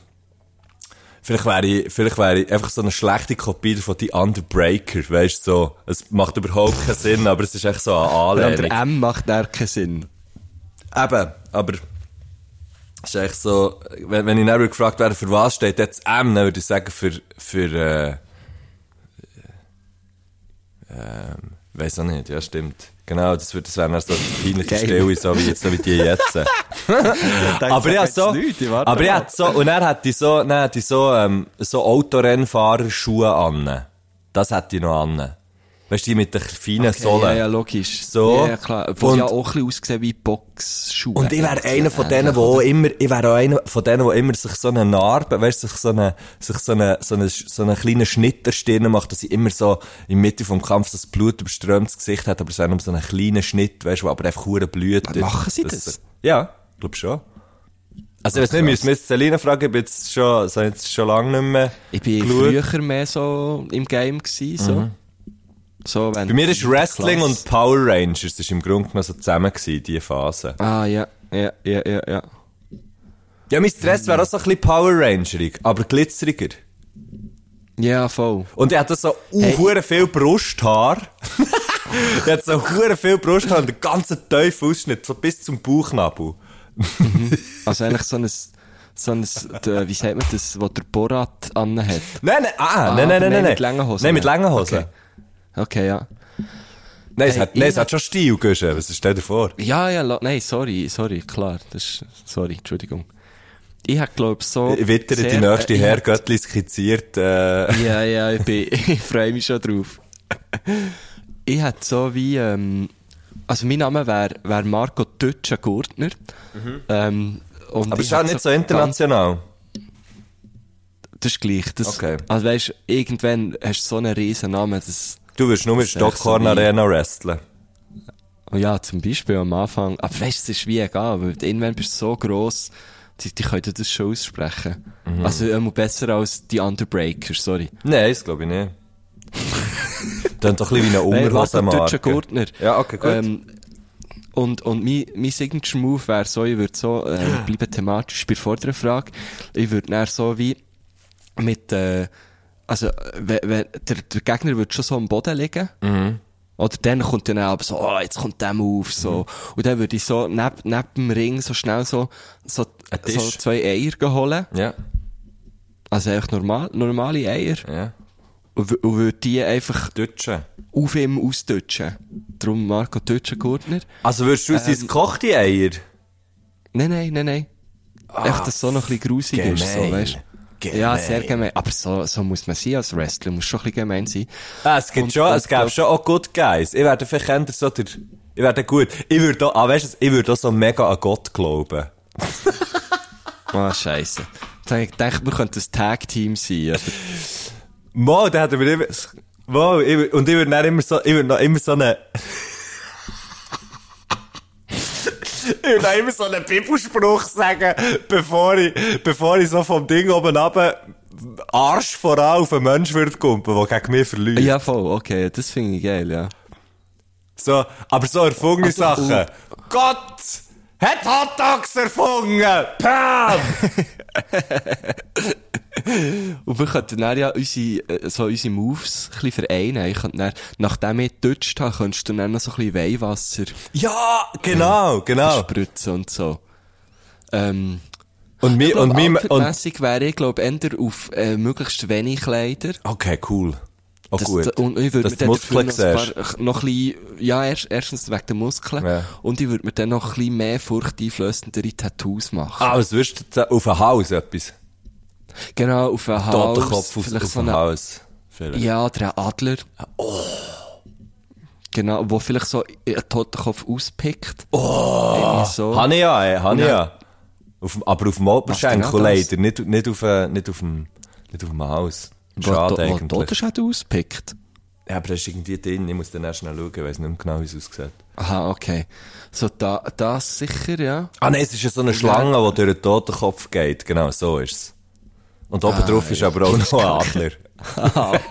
vielleicht wäre ich, vielleicht wäre ich einfach so eine schlechte Kopie von die Underbreaker, weißt du, so. Es macht überhaupt keinen Sinn, aber es ist echt so eine Ja, Anlehnung. der M macht da keinen Sinn. Eben, aber es ist echt so, wenn, wenn ich dann gefragt werde, für was steht jetzt M, dann würde ich sagen, für, für, äh, ähm, weiss auch nicht, ja, stimmt. Genau, das, das wäre dann so eine peinliche Geil. Stille, so wie, so wie die jetzt. aber ja, so, aber ja, so, und er hat die so, dann hat die so, ähm, so Autorennfahrerschuhe an. Das hat die noch an. Weißt du, die mit den feinen Okay, Sohlen. ja, ja, logisch. So. Ja, klar. Wo Und- ja auch ein bisschen aussehen wie Boxschuhe. Und ich wäre einer von denen, wo immer, ich wäre auch einer von denen, wo immer sich so eine Narbe, weißt du, sich so eine, sich so eine, so eine, so eine kleine Schnitt der Stirn macht, dass ich immer so in Mitte vom Kampf das Blut überströmtes Gesicht hat, aber es wäre nur so ein kleiner Schnitt, weißt du, aber einfach hure blüht. Machen sie das? Ja, glaub schon. Also, ich weiß nicht, müssen wir jetzt Selina fragen, ich bin jetzt schon, so jetzt schon lange nicht mehr Ich bin geschaut. früher mehr so im Game gewesen, so. So Bei mir ist Wrestling Klasse. und Power Rangers, das ist im Grunde genommen so zusammen gewesen, die Phase. Ah, ja, ja, ja, ja, ja. Ja, mein Stress wäre auch so ein bisschen Power Rangerig, aber glitzeriger. Ja, voll. Und er hat so Hey. viel Brusthaar. er hat so viel Brusthaar und den ganzen tiefen Ausschnitt, so bis zum Bauchnabel. Also eigentlich so ein, so ein, wie sagt man das, was der Borat anhat. Nein, nein, ah, Ah, nein, nein, nein, nein. mit langen Hosen. Nein, mit langen Hosen. Okay. Okay, ja. Nein, es Hey, hat, nein, es hat schon Stil, Guschen. Was stell dir vor? Ja, ja, nein, sorry, sorry, klar, das ist, sorry, Entschuldigung. Ich hab, glaub so... Witter die sehr- nächste äh, ich Herr hab- Göttli skizziert, äh, Ja, ja, ich, bin, ich freue mich schon drauf. Ich hätte so wie, ähm, also mein Name wäre wär Marco Tötscher Gurtner. Ähm, Mhm. aber ich ist auch nicht so international. Das ist gleich. Das, Okay. Also weißt, irgendwann hast du so einen riesen Namen, das, Du wirst nur echt Stockhorn Arena wresteln. oh ja, zum Beispiel am Anfang. Aber weißt, es ist wie egal, weil irgendwann bist du so gross, die, die können das schon aussprechen. Mhm. Also immer besser als die Underbreakers, sorry. Nein, das glaube ich nicht. Dann doch ein bisschen wie eine Nein, Unterhosenmarke. Gurtner. Ja, okay, gut. Ähm, und, und mein, mein Signature Move wäre so, ich würde so, äh, bleiben thematisch bei der vorderen Frage, ich würde dann so wie mit, äh, also, wenn, wenn, der, der Gegner würde schon so am Boden liegen, Oder dann kommt dann aber so, oh, jetzt kommt der Move, so. Und dann würde ich so, neben, neben dem Ring so schnell so, so, so zwei Eier holen. Ja, Also einfach normal, normale Eier. ja. Und, und würde die einfach Deutsche. auf ihm ausdutschen. Darum Marco Deutscher Gurtner. Also würdest du Ähm, sein gekochte Eier? Nein, nein, nein, nein. Echt, dass es so noch ein bisschen grusig ist, so, weißt Gemein. Ja, sehr gemein. Aber so, so muss man sein als Wrestler. Muss schon ein bisschen gemein sein. Ah, es gibt Und schon, das es gäbe schon auch Good Guys. Ich werde vielleicht eher so der, ich werde gut. Ich würde auch, ah, weißt du, ich würde auch so mega an Gott glauben. Ah, scheisse. Ich dachte, wir könnten ein Tag-Team sein. oder? Mo, da hätten wir immer, Mo, ich, und ich würde dann immer so, ich würde noch immer so eine, ich würde noch immer so einen Bibelspruch sagen, bevor ich, bevor ich so vom Ding oben runter, Arsch voran auf einen Mensch würde kumpen, der gegen mich verliert. Ja, voll, okay, das finde ich geil, ja. So, aber so erfungene Also, Sachen. Gott hat Hot Dogs erfunden! Pam! Und wir könnten dann ja unsere, äh, so unsere Moves ein bisschen vereinen. Ich könnte dann, nachdem ich gedutscht habe, könntest du dann noch so ein bisschen Weihwasser ja, genau, genau. spritzen und so. Ähm, Und mi, und mi, und, wäre ich, glaube eher auf äh, möglichst wenig Kleider. okay, cool. Oh, Das- gut. Und ich würde mir dann Muskeln noch, ein paar, noch ein bisschen, ja, erst, erstens wegen der Muskeln. Ja. Und ich würde mir dann noch ein bisschen mehr furchteinflößendere Tattoos machen. Ah, was würdest du auf ein Haus etwas? Genau, auf einen Hals. Totenkopf auf, auf so ein eine, Haus. Vielleicht. Ja, oder ein Adler. Oh. Genau, wo vielleicht so einen Totenkopf auspickt. Oh. So. Habe ich ja, ey, habe ich Ja. Auf, aber auf dem Oberschenkel leider, nicht, nicht, auf, äh, nicht, auf dem, nicht auf dem Haus. Schade wo, wo eigentlich. Totenschädel auspickt. Ja, aber das ist irgendwie drin, ich muss dann erst schnell schauen, ich weiss nicht mehr genau, wie es aussieht. Aha, okay. So, da, das sicher, ja. Ah nein, es ist ja so eine Schlange, die durch den Totenkopf geht. Genau, so ist es. Und oben Ah, drauf ist aber auch noch ein Adler.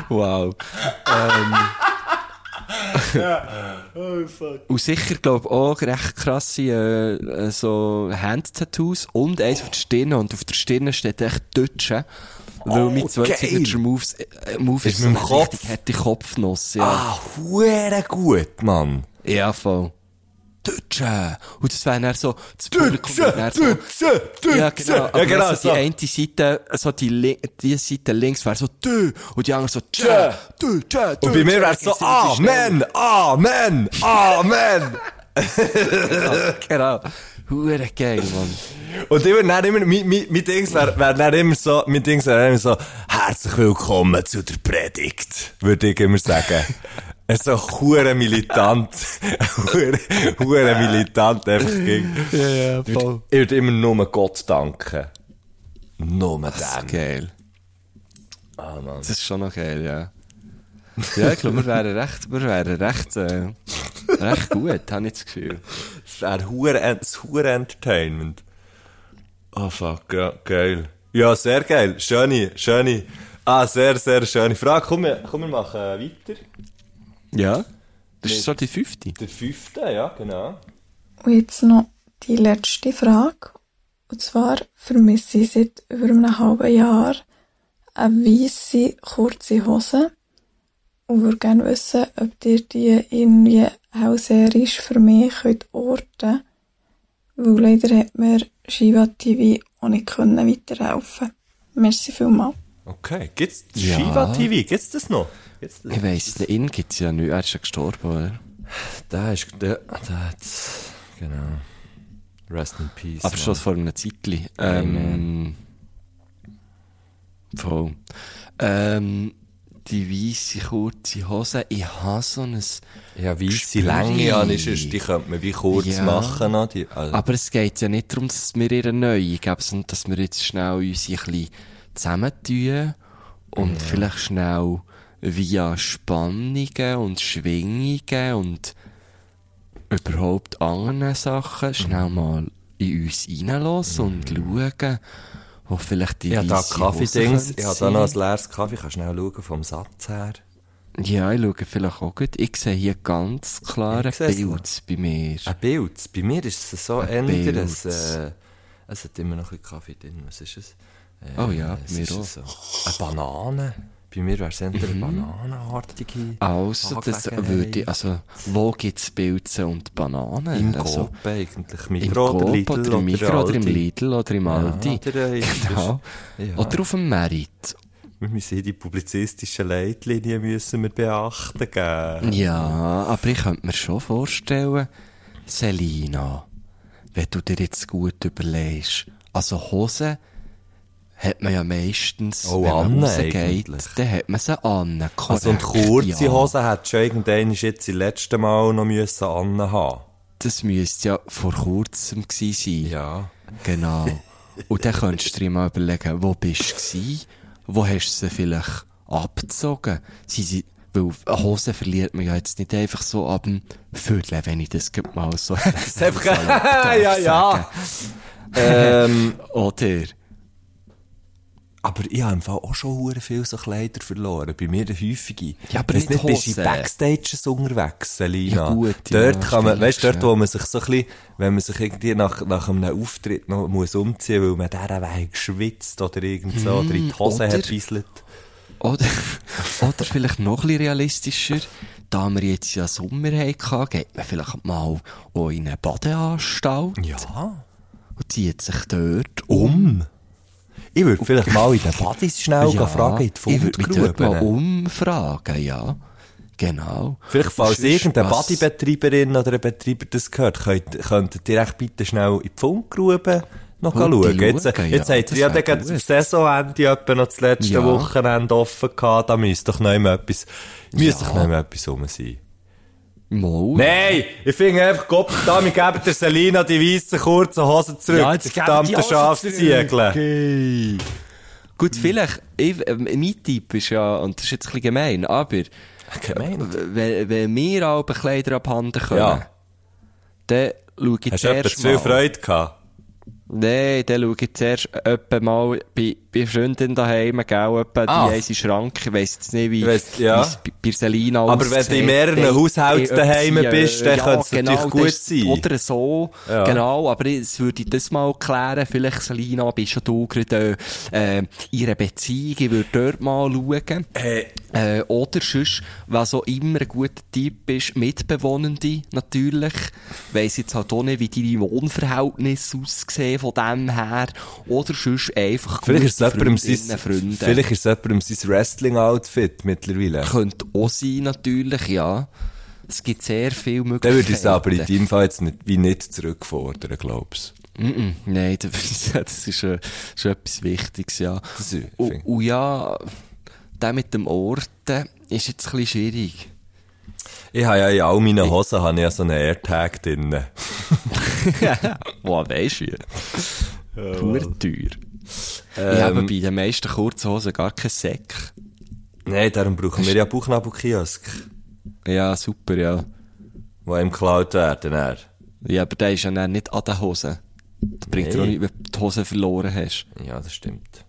Wow. ähm. Und sicher, glaube ich, auch recht krasse äh, äh, so Hand-Tattoos und eins auf der Stirn. Und auf der Stirn steht echt Deutsche. Weil Oh, mein zwei geil. Signature Moves, äh, Move Ist ist, mit dem so Kopf? richtig hätte Kopfnuss, ja. Ah, hure gut, Mann. Ja, voll. Deutsche. Und das wäre dann so, das Publikum wäre dann so, Deutsche, Deutsche. Ja, genau. Aber Ja, genau, so, so. die eine Seite, so die, die Seite links wäre so dö und die andere so tschö, dö, tschö, Und bei mir wäre es so, Amen, Amen, Amen. Genau. Hure geil, Mann. Und ich würde dann immer, mein, mein, mein Dings wäre wär dann immer so, mein Dings wäre immer so, herzlich willkommen zu der Predigt, würde ich immer sagen. Er ist so hure militant, hure, militant einfach gegen. Ja, ja, würd- Ich würde immer nur Gott danken. Nur dem. Geil. Ah, Mann. Das ist schon noch geil, ja. Ja, ich glaube, wir wären recht, wir wären recht, äh, recht gut, habe ich das Gefühl. Das wäre hure, das hure Entertainment. Oh fuck, ja, geil. Ja, sehr geil. Schöne, schöne, ah, sehr, sehr schöne Frage. Komm, wir, komm, wir machen weiter. Ja? Das ist so die fünfte. Der fünfte, ja, genau. Und jetzt noch die letzte Frage. Und zwar vermisse ich seit über einem halben Jahr eine weisse, kurze Hose. Und würde gerne wissen, ob ihr die irgendwie hauserisch für mich könnt orten Weil leider hat mir Shiva TV auch nicht können weiterhelfen Merci vielmals. Okay, gibt's Ja. Shiva TV? Gibt's das noch? Gibt's das? Ich weiss, den In gibt's ja nicht, er ist ja gestorben, oder? Da ist, der, der genau. Rest in Peace. Aber schon vor einem Zeitli. Ähm, voll. Ähm, die weisse kurze Hose, ich habe so ein... Ja, Spüri. Länge an ist, es, die könnte man wie kurz Ja. machen. Die, also, Aber es geht ja nicht darum, dass wir ihr neue geben, sondern dass wir jetzt schnell uns ein bisschen zusammentun und vielleicht schnell via Spannungen und Schwingungen und überhaupt anderen Sachen schnell mal in uns reinlassen und schauen, wo vielleicht die ich da Kaffee-Dings, Hose ich habe da noch ein leeres Kaffee, kannst du schnell schauen vom Satz her. Ja, ich schaue vielleicht auch gut. Ich sehe hier ganz klar ein Ich Bild bei mir. Ein Bild. Bei mir ist es so Ein. Bild. Es, äh, es hat immer noch ein bisschen Kaffee drin. Was ist es? Oh ja, bei es mir auch. So. Eine Banane. Bei mir wäre es eher Mhm. eine bananenartige Also, das würde, also, wo gibt's Pilze und Bananen? Im also, Coop eigentlich. Im Migros oder Coop Lidl oder im Migros oder im. Lidl oder im Aldi. Ja, oder, äh, Genau. Ja. Oder auf dem Merit. Wir müssen die publizistischen Leitlinien müssen wir beachten geben. Ja, aber ich könnte mir schon vorstellen, Selina, wenn du dir jetzt gut überlegst, also Hosen hat man ja meistens, Oh, wenn man an rausgeht, dann hat man sie an. Also, und korrekt, kurze ja. Hosen hättest du irgendwann jetzt das letzte Mal noch müssen anhaben. Das müsste ja vor kurzem gewesen sein. Ja. Genau. Und dann könntest du dir mal überlegen, wo bist du gewesen? Wo hast du sie vielleicht abgezogen? Sie, sie, weil Hosen verliert man ja jetzt nicht einfach so ab dem Viertel, wenn ich das mal so... Das einfach, ja, ja. ähm, Oder? Aber ich habe im Fall auch schon hure viel so Kleider verloren. Bei mir eine häufige. Ja, aber Weiss nicht bist du in. Backstages unterwegs, Selina? Ja, gut, Dort ja, kann man, weißt dort, wo man sich so ein bisschen, wenn man sich irgendwie nach, nach einem Auftritt noch muss umziehen, weil man dieser Weg geschwitzt oder irgend so, oder in die Hose oder- hat bisselt. Oder, oder vielleicht noch ein bisschen realistischer, da wir jetzt ja Sommer hatten, geht man vielleicht mal in eine Badeanstalt Ja. und zieht sich dort Um. Ich würde vielleicht mal in den Badis schnell Ja, fragen, in die ich würde mal Fundgrube. umfragen, ja. Genau. Vielleicht, falls irgendeine Bodybetreiberin oder ein Betreiber das gehört, könnt, könntet ihr echt bitte schnell in die Fundgrube noch Gute schauen. Jetzt, schauen, jetzt ja, habt ihr ja dann das Saisonende etwa noch das letzte Ja. Wochenende offen gehabt. Da müsste doch noch immer etwas, müsste Ja. doch noch immer etwas rum sein. Mal. Nein! Ich finde einfach, Gott, da, wir geben der Selina die weißen kurzen Hosen zurück. Ja, jetzt geben die verdammten auch schon Schafsziegel. Okay. Gut, vielleicht, ich, äh, mein Tipp ist ja, und das ist jetzt ein bisschen gemein, aber, Gemein. wenn, wenn wir alle Kleider abhanden können, Ja. dann schaue ich Hast du zuerst zu viel mal. Freude gehabt? Nein, dann schaue ich zuerst etwa mal bei, bei Freundin daheim, gell, etwa Ah. die haben sie Schrank, ich weiss jetzt nicht, wie, weiss, ja. wie es bei- Selina Aber wenn du in mehreren Haushalten daheim bist, dann könnte es natürlich gut sein. Oder so, Ja. genau, aber es würde ich das mal klären, vielleicht Selina, bist ja du gerade, äh, in einer Beziehung, ich würde dort mal schauen. Äh, Äh, oder sonst, was auch immer ein guter Tipp ist, Mitbewohnende natürlich. Weiss jetzt halt auch nicht, wie deine Wohnverhältnisse aussehen von dem her. Oder sonst einfach Vielleicht es gute jemandem Freundinnen, sein, Freunde. vielleicht ist es jemandem sein Wrestling-Outfit mittlerweile. Könnte auch sein, natürlich, ja. Es gibt sehr viele Dann Möglichkeiten. würde ich es aber in deinem Fall jetzt nicht, wie nicht zurückfordern, glaubst Mm -mm, nein, das, ist, äh, ist etwas Wichtiges, ja. Das ist- Und, und ja, der mit dem Orten ist jetzt ein bisschen schwierig. Ich habe ja in all meinen Hosen habe ich ja so einen AirTag drin. Boah, weisst du? Pur teuer. Ich Ähm, habe bei den meisten kurzen Hosen gar keinen Säck. Nein, darum brauchen wir ja Bauchnabelkiosk, Ja, super, ja. die ihm geklaut werden. dann. Ja, aber der ist ja dann nicht an den Hosen. Das bringt dir Nee. auch nicht, wenn du die Hosen verloren hast. Ja, das stimmt.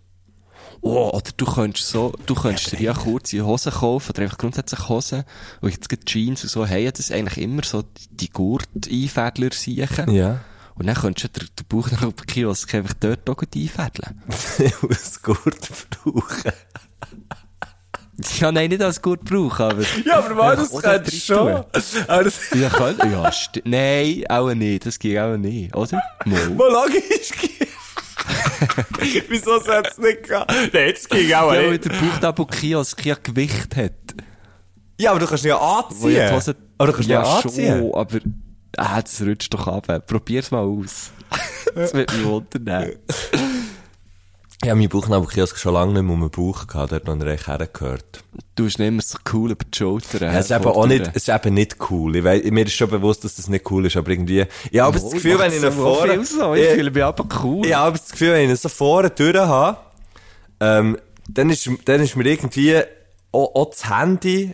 Oh, oder du könntest so, du könntest dir ja kurze Hosen kaufen, oder einfach grundsätzlich Hosen, und jetzt gibt Jeans und so, ja das eigentlich immer so die Gurt-Einfädler siechen. Ja. Und dann könntest du den, Bauch nach dem Kiosk einfach dort auch einfädeln. muss Gurt brauchen. Ja, nein, nicht als gut brauchen, aber... Ja, aber mal, das könntest du schon. Aber das, Ja, kann, ja, nein, auch nicht, das geht auch nicht, oder? Mal. mal logisch. Wieso sollte es nicht gehen? Nein, das ging auch Ja, weil nicht. der Bauchnabel-Kiosk ja Gewicht hat. Ja, aber du kannst ihn ja ja anziehen. Hose, Aber du kannst ja, ja anziehen. schon, aber, ah, das rutscht doch ab. Probier's mal aus. das wird mich wundern. Habe meinen Bauchnabelkiosk schon lange nicht mehr um den Bauch gehabt, dort noch recht hergehört. Du hast nicht immer so cool über die Schulter. Ja, es ist eben auch nicht, es ist eben nicht cool. Ich weiss, mir ist schon bewusst, dass das nicht cool ist, aber irgendwie, ich habe das Gefühl, wenn ich ihn vorne, so. Ich ich, fühle mich aber cool. ich habe das Gefühl, wenn ich so vorne durch habe, ähm, dann ist, dann ist mir irgendwie auch, auch das Handy,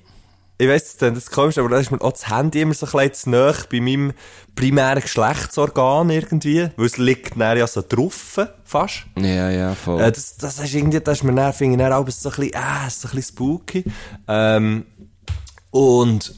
ich weiss, das ist komisch, aber dann ist mir auch das Handy immer so ein bisschen zu nahe bei meinem primären Geschlechtsorgan irgendwie, weil es liegt dann ja so drauf, fast. Ja, ja, voll. Äh, das, das ist irgendwie, das ist mir dann, finde ich auch so ein bisschen, äh, so ein bisschen spooky. Ähm, und,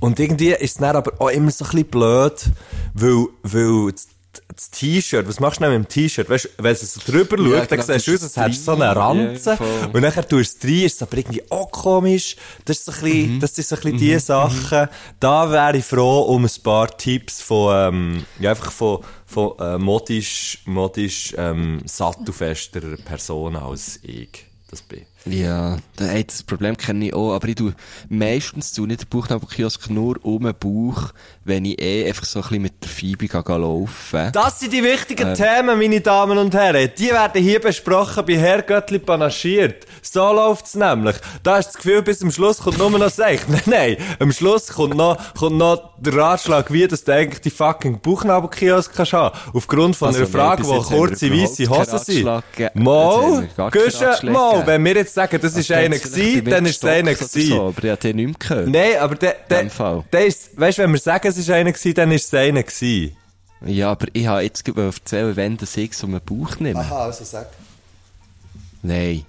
und irgendwie ist es dann aber auch immer so ein bisschen blöd, weil, weil das das T-Shirt, was machst du denn mit dem T-Shirt? Weißt du, wenn du so drüber Ja, schaust, dann genau, siehst du aus, hättest du so eine Ranze. ja, und nachher tust du es rein, ist es aber irgendwie auch komisch. Das ist so ein bisschen, Mhm. das sind so ein bisschen die Sachen. Da wäre ich froh um ein paar Tipps von, ähm, ja, einfach von, von, äh, modisch, modisch, ähm, sattelfesterer Person als ich das bin. Ja, da- hey, das Problem kenne ich auch, aber ich tu meistens tu nicht den Bauchnabelkiosk nur um den Bauch, wenn ich eh einfach so ein bisschen mit der gehe laufen. Das sind die wichtigen Themen, meine Damen und Herren. Die werden hier besprochen bei Herr Göttli panaschiert. So läuft's nämlich. Da hast du das Gefühl, bis zum Schluss kommt nur noch Seicht. Nein, nein. Am Schluss kommt noch, kommt noch der Ratschlag, wie dass du eigentlich die fucking Bauchnabelkiosk kannst haben. Aufgrund von Also, einer nein, Frage, bis wo kurze weisse Hosen sind. Mal, Guschen, mal. Wenn wir jetzt sagen, das ist Also, einer der gewesen, dann ist es einer gewesen. So, aber ich habe den nicht mehr gehört. Nein, aber der, der, der ist, weißt du, wenn wir sagen, es ist einer gewesen, dann ist es einer gewesen. Ja, aber ich habe jetzt erzählen, wenn das ich so einen Bauch nehme. also sag. Nein.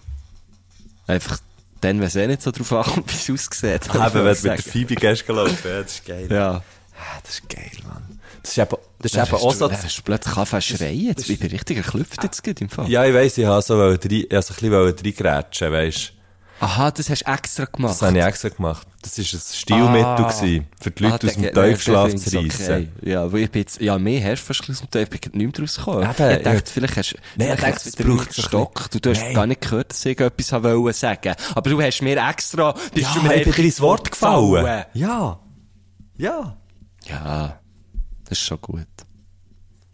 Einfach dann, wenn es eh nicht so drauf ankommt, wie es aussieht. Eben, wenn du mit der. Phoebe gehst gelaufen, ja, das ist geil. Ja. Ah, Das ist geil, Mann. Das ist eben, das ist eben hast auch du- so... dann hast du plötzlich angefangen zu schreien. Jetzt bin ich richtig erklüpft jetzt gerade im Fall. Ja, ich weiss, ich habe so, wollte so ein bisschen reingrätschen, weisst Aha, das hast du extra gemacht. Das habe ich extra gemacht. Das war ein Stilmittel, Ah. gewesen, für die Leute Ah, aus dem der zu reissen. okay. Ja, weil ich bin jetzt, ja, mehr hast du fast aus dem Teufel, ich bin nicht mehr rausgekommen. Eben, ich dachte, ja. vielleicht hast Nein, ich vielleicht dachte, du es braucht so ein Stock. Du hast Nein. gar nicht gehört, dass ich etwas wollen sagen. Aber du hast mir extra, bist Ja, du mir ich bin einfach dir ins Wort gefallen. gefallen. Ja. Ja. Ja, das ist schon gut.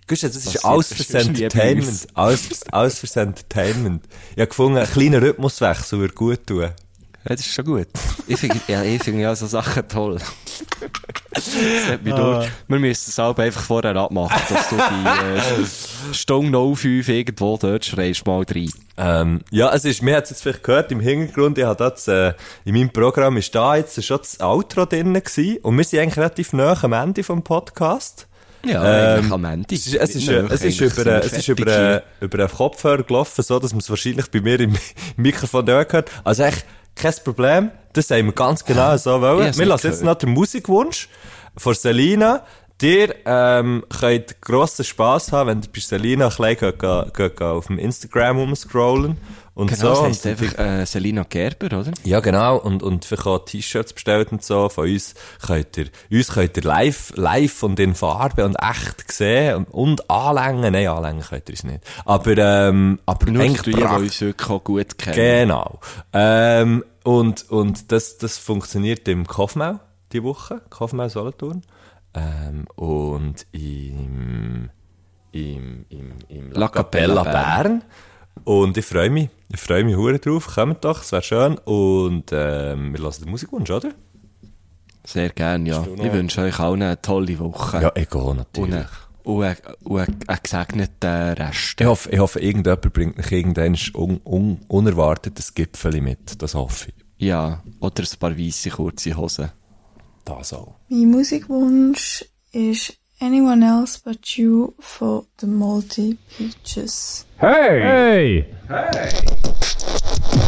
Gusch, das ist alles das fürs Entertainment. Alles, fürs- alles fürs Entertainment. Ich habe gefunden, ein kleiner Rhythmuswechsel würde gut tun. Ja, das ist schon gut. Ich finde, ja, ich finde ja so Sachen toll. Das hat mich Ah. durch. Wir müssen es aber einfach vorher abmachen, dass du die, äh, Stunde 05 irgendwo dort schreist, mal rein. Ähm, ja, es ist, mir hat es jetzt vielleicht gehört im Hintergrund, ich habe das, äh, in meinem Programm ist da jetzt schon das Outro drin gewesen und wir sind eigentlich relativ nah am Ende vom Podcast. Ja, Ähm, eigentlich am Ende. Es ist, es ist, es ist über, äh, es ist über, fertig äh, über einen Kopfhörer gelaufen, so dass man es wahrscheinlich bei mir im Mikrofon nicht gehört. Also echt, kein Problem. Das haben wir ganz genau so wollen. Wir lassen jetzt noch den Musikwunsch von Selina. Ihr ähm, könnt grossen Spass haben, wenn ihr bei Selina ein bisschen auf dem Instagram umscrollen und Genau, so. das und heisst einfach äh, Selina Gerber, oder? ja, genau. Und, und vielleicht auch T-Shirts bestellt und so. Von uns könnt ihr, uns könnt ihr live, live und in Farbe und echt sehen und, und anlängen. Nein, anlängen könnt ihr uns nicht. Aber, ähm, aber Nur eigentlich die, die uns wirklich auch gut kennen. Genau. Ähm, und, und das, das funktioniert im Kaufmau die Woche. Kaufmau Solothurn. Ähm, und im, im, im, im La La Capella Bern. Und ich freue mich. Ich freue mich hure drauf. Kommt doch, es wäre schön. Und, ähm, wir lassen den Musikwunsch, oder? Sehr gerne, ja. Ich wünsche euch allen eine tolle Woche. Ja, und natürlich. und einen- und einen- gesegneten Rest. Ich hoffe, ich hoffe, irgendjemand bringt euch irgendein un, un, unerwartetes Gipfel mit. Das hoffe ich. Ja, oder ein paar weisse kurze Hosen. Das auch. Mein Musikwunsch ist Anyone Else But You von The Multi Peaches. Hey! Hey!